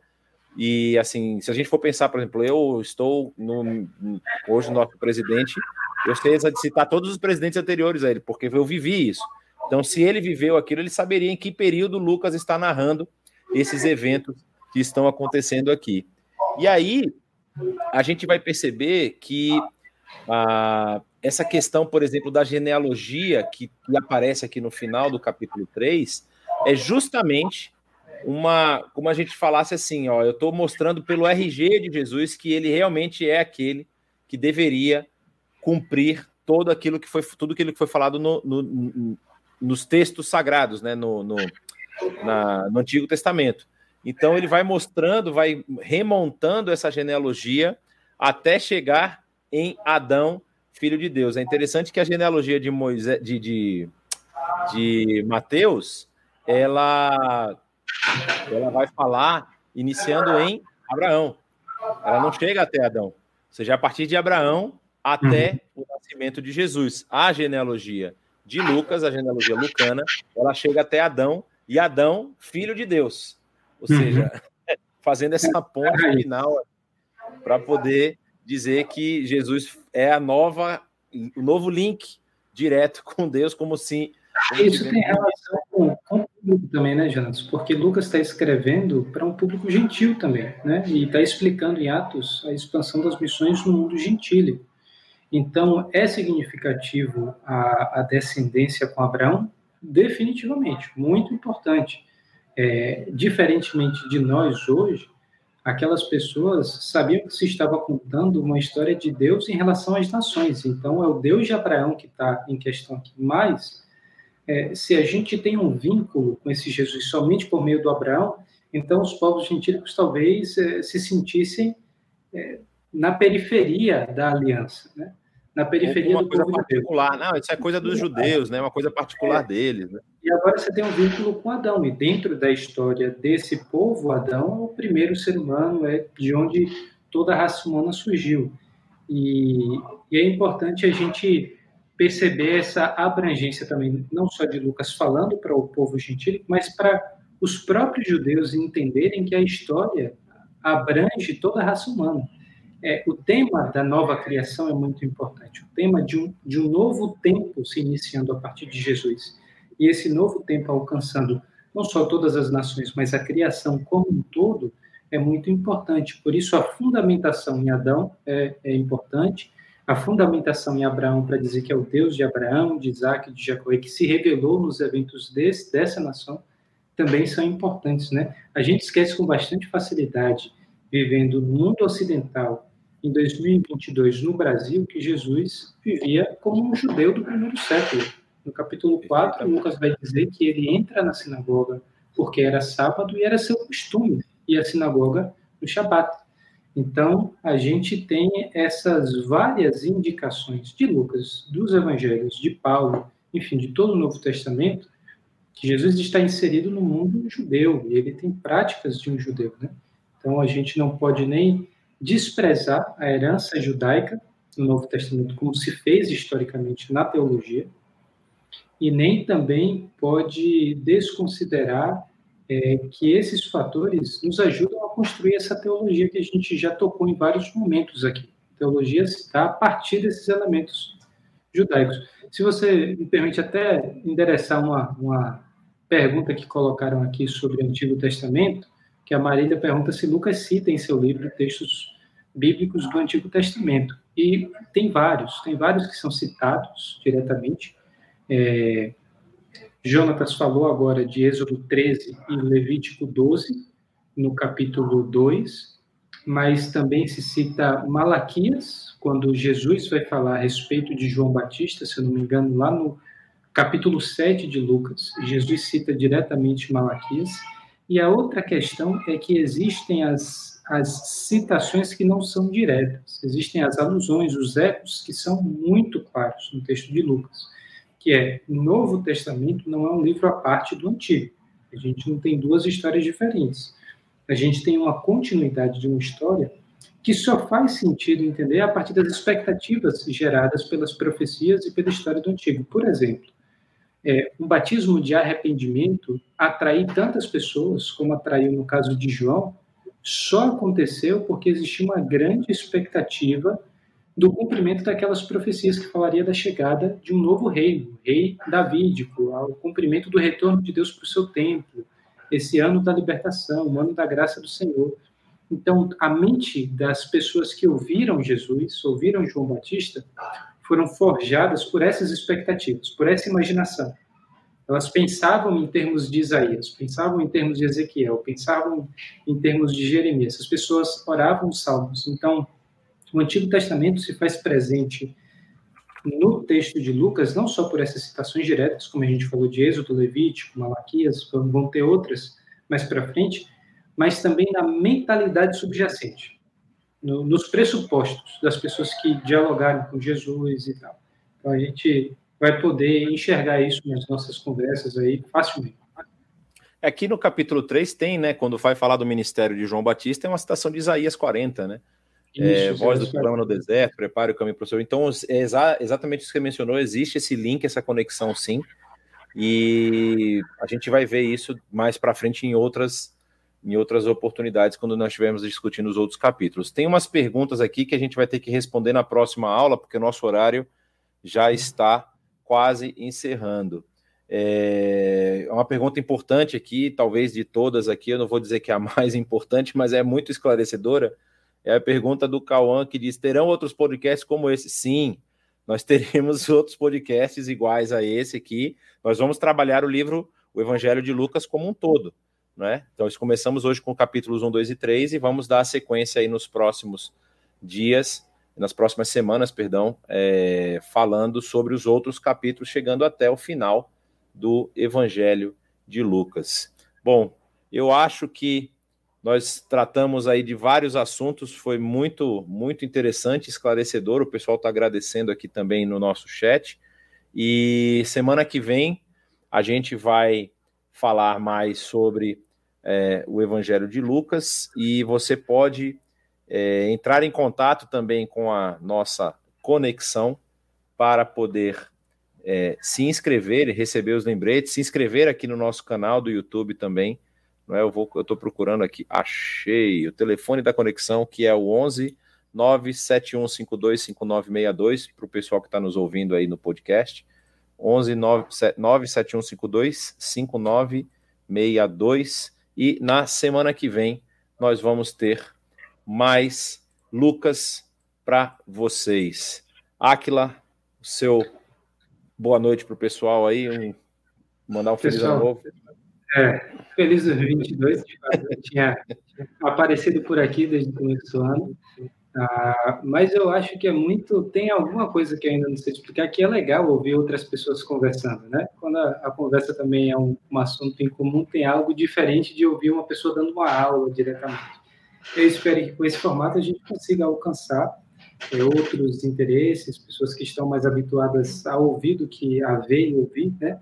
E assim, se a gente for pensar, por exemplo, eu estou no, hoje nosso presidente, eu sei citar todos os presidentes anteriores a ele, porque eu vivi isso. Então, se ele viveu aquilo, ele saberia em que período Lucas está narrando esses eventos que estão acontecendo aqui. E aí, a gente vai perceber que ah, essa questão, por exemplo, da genealogia que, que aparece aqui no final do capítulo 3 é justamente uma, como a gente falasse assim, ó, eu estou mostrando pelo RG de Jesus que ele realmente é aquele que deveria cumprir todo aquilo que foi tudo aquilo que foi falado no, no, nos textos sagrados, né, no, no, na, no Antigo Testamento. Então ele vai mostrando, vai remontando essa genealogia até chegar em Adão, filho de Deus. É interessante que a genealogia de Moisés, de, de, de Mateus, ela ela vai falar iniciando em Abraão. Ela não chega até Adão. Ou seja, a partir de Abraão até uhum. o nascimento de Jesus. A genealogia de Lucas, a genealogia lucana, ela chega até Adão, e Adão, filho de Deus. Ou uhum. seja, *laughs* fazendo essa ponte final para poder dizer que Jesus é a nova, o novo link direto com Deus, como se. Isso tem relação com, com o público também, né, Jonas? Porque Lucas está escrevendo para um público gentil também, né? E está explicando em Atos a expansão das missões no mundo gentil. Então, é significativo a, a descendência com Abraão? Definitivamente, muito importante. É, diferentemente de nós hoje, aquelas pessoas sabiam que se estava contando uma história de Deus em relação às nações. Então, é o Deus de Abraão que está em questão aqui. Mas, é, se a gente tem um vínculo com esse Jesus somente por meio do Abraão, então os povos gentílicos talvez é, se sentissem é, na periferia da aliança, né? Na periferia uma do coisa particular. De Não, isso é coisa dos judeus, né? Uma coisa particular é. deles. Né? E agora você tem um vínculo com Adão e dentro da história desse povo, Adão é o primeiro ser humano, é de onde toda a raça humana surgiu. E, e é importante a gente perceber essa abrangência também, não só de Lucas falando para o povo gentílico, mas para os próprios judeus entenderem que a história abrange toda a raça humana é, o tema da nova criação é muito importante. O tema de um, de um novo tempo se iniciando a partir de Jesus. E esse novo tempo alcançando não só todas as nações, mas a criação como um todo, é muito importante. Por isso, a fundamentação em Adão é, é importante, a fundamentação em Abraão para dizer que é o Deus de Abraão, de Isaac, de Jacó, e que se revelou nos eventos desse, dessa nação, também são importantes. Né? A gente esquece com bastante facilidade vivendo no mundo ocidental em 2022 no Brasil que Jesus vivia como um judeu do primeiro século. No capítulo 4, Lucas vai dizer que ele entra na sinagoga porque era sábado e era seu costume ir à sinagoga no Shabat. Então, a gente tem essas várias indicações de Lucas, dos evangelhos, de Paulo, enfim, de todo o Novo Testamento, que Jesus está inserido no mundo judeu e ele tem práticas de um judeu, né? Então, a gente não pode nem desprezar a herança judaica no Novo Testamento, como se fez historicamente na teologia, e nem também pode desconsiderar é, que esses fatores nos ajudam a construir essa teologia que a gente já tocou em vários momentos aqui. A teologia dá a partir desses elementos judaicos. Se você me permite até endereçar uma, uma pergunta que colocaram aqui sobre o Antigo Testamento, que a Marília pergunta se Lucas cita em seu livro textos bíblicos do Antigo Testamento. E tem vários, tem vários que são citados diretamente. É, Jonatas falou agora de Êxodo 13 e Levítico 12, no capítulo 2, mas também se cita Malaquias, quando Jesus vai falar a respeito de João Batista, se eu não me engano, lá no capítulo 7 de Lucas, Jesus cita diretamente Malaquias. E a outra questão é que existem as, as citações que não são diretas, existem as alusões, os ecos que são muito claros no texto de Lucas, que é o Novo Testamento não é um livro à parte do Antigo. A gente não tem duas histórias diferentes. A gente tem uma continuidade de uma história que só faz sentido entender a partir das expectativas geradas pelas profecias e pela história do Antigo. Por exemplo, é, um batismo de arrependimento atrair tantas pessoas como atraiu no caso de João, só aconteceu porque existia uma grande expectativa do cumprimento daquelas profecias que falaria da chegada de um novo rei, o rei davídico, ao cumprimento do retorno de Deus para o seu templo, esse ano da libertação, o ano da graça do Senhor. Então, a mente das pessoas que ouviram Jesus, ouviram João Batista, foram forjadas por essas expectativas, por essa imaginação. Elas pensavam em termos de Isaías, pensavam em termos de Ezequiel, pensavam em termos de Jeremias. As pessoas oravam os salmos. Então, o Antigo Testamento se faz presente no texto de Lucas, não só por essas citações diretas, como a gente falou de Êxodo, Levítico, Malaquias, vão ter outras mais para frente, mas também na mentalidade subjacente, no, nos pressupostos das pessoas que dialogaram com Jesus e tal. Então a gente vai poder enxergar isso nas nossas conversas aí facilmente. Aqui no capítulo 3 tem, né, quando vai falar do ministério de João Batista, é uma citação de Isaías 40, né? é, voz do problema no deserto, prepare o caminho para o Senhor. Então, é exa exatamente isso que você mencionou, existe esse link, essa conexão, sim. E a gente vai ver isso mais para frente em outras em outras oportunidades quando nós estivermos discutindo os outros capítulos. Tem umas perguntas aqui que a gente vai ter que responder na próxima aula, porque o nosso horário já está quase encerrando. É uma pergunta importante aqui, talvez de todas aqui, eu não vou dizer que é a *laughs* mais importante, mas é muito esclarecedora é a pergunta do Cauã que diz: terão outros podcasts como esse? Sim, nós *laughs* teremos outros podcasts iguais a esse aqui. Nós vamos trabalhar o livro, o Evangelho de Lucas, como um todo. Né? Então, nós começamos hoje com capítulos 1, 2 e 3 e vamos dar a sequência aí nos próximos dias, nas próximas semanas, perdão, é, falando sobre os outros capítulos, chegando até o final do Evangelho de Lucas. Bom, eu acho que nós tratamos aí de vários assuntos, foi muito, muito interessante, esclarecedor. O pessoal está agradecendo aqui também no nosso chat. E semana que vem a gente vai falar mais sobre é, o Evangelho de Lucas e você pode é, entrar em contato também com a nossa conexão para poder é, se inscrever e receber os lembretes, se inscrever aqui no nosso canal do YouTube também não é? Eu estou procurando aqui, achei o telefone da conexão que é o 11 971525962 para o pessoal que está nos ouvindo aí no podcast. 11 971525962 e na semana que vem nós vamos ter mais Lucas para vocês. Aquila, seu boa noite para o pessoal aí, um, mandar um feliz ano novo. É, feliz 2022, de fato, eu tinha aparecido por aqui desde o começo do ano, ah, mas eu acho que é muito, tem alguma coisa que ainda não sei explicar, que é legal ouvir outras pessoas conversando, né? Quando a, a conversa também é um, um assunto em comum, tem algo diferente de ouvir uma pessoa dando uma aula diretamente. Eu espero que com esse formato a gente consiga alcançar é, outros interesses, pessoas que estão mais habituadas a ouvir do que a ver e ouvir, né?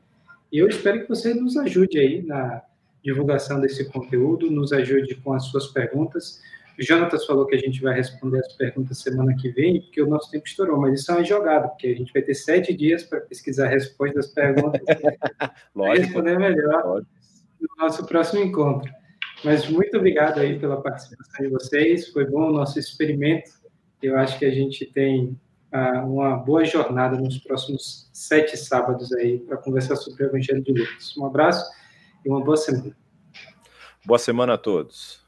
E eu espero que você nos ajude aí na divulgação desse conteúdo, nos ajude com as suas perguntas. O Jonatas falou que a gente vai responder as perguntas semana que vem, porque o nosso tempo estourou, mas isso é uma jogada, porque a gente vai ter sete dias para pesquisar a resposta das perguntas *laughs* e responder melhor Lógico. no nosso próximo encontro. Mas muito obrigado aí pela participação de vocês, foi bom o nosso experimento. Eu acho que a gente tem uma boa jornada nos próximos sete sábados aí para conversar sobre o Evangelho de Lucas. Um abraço e uma boa semana. Boa semana a todos.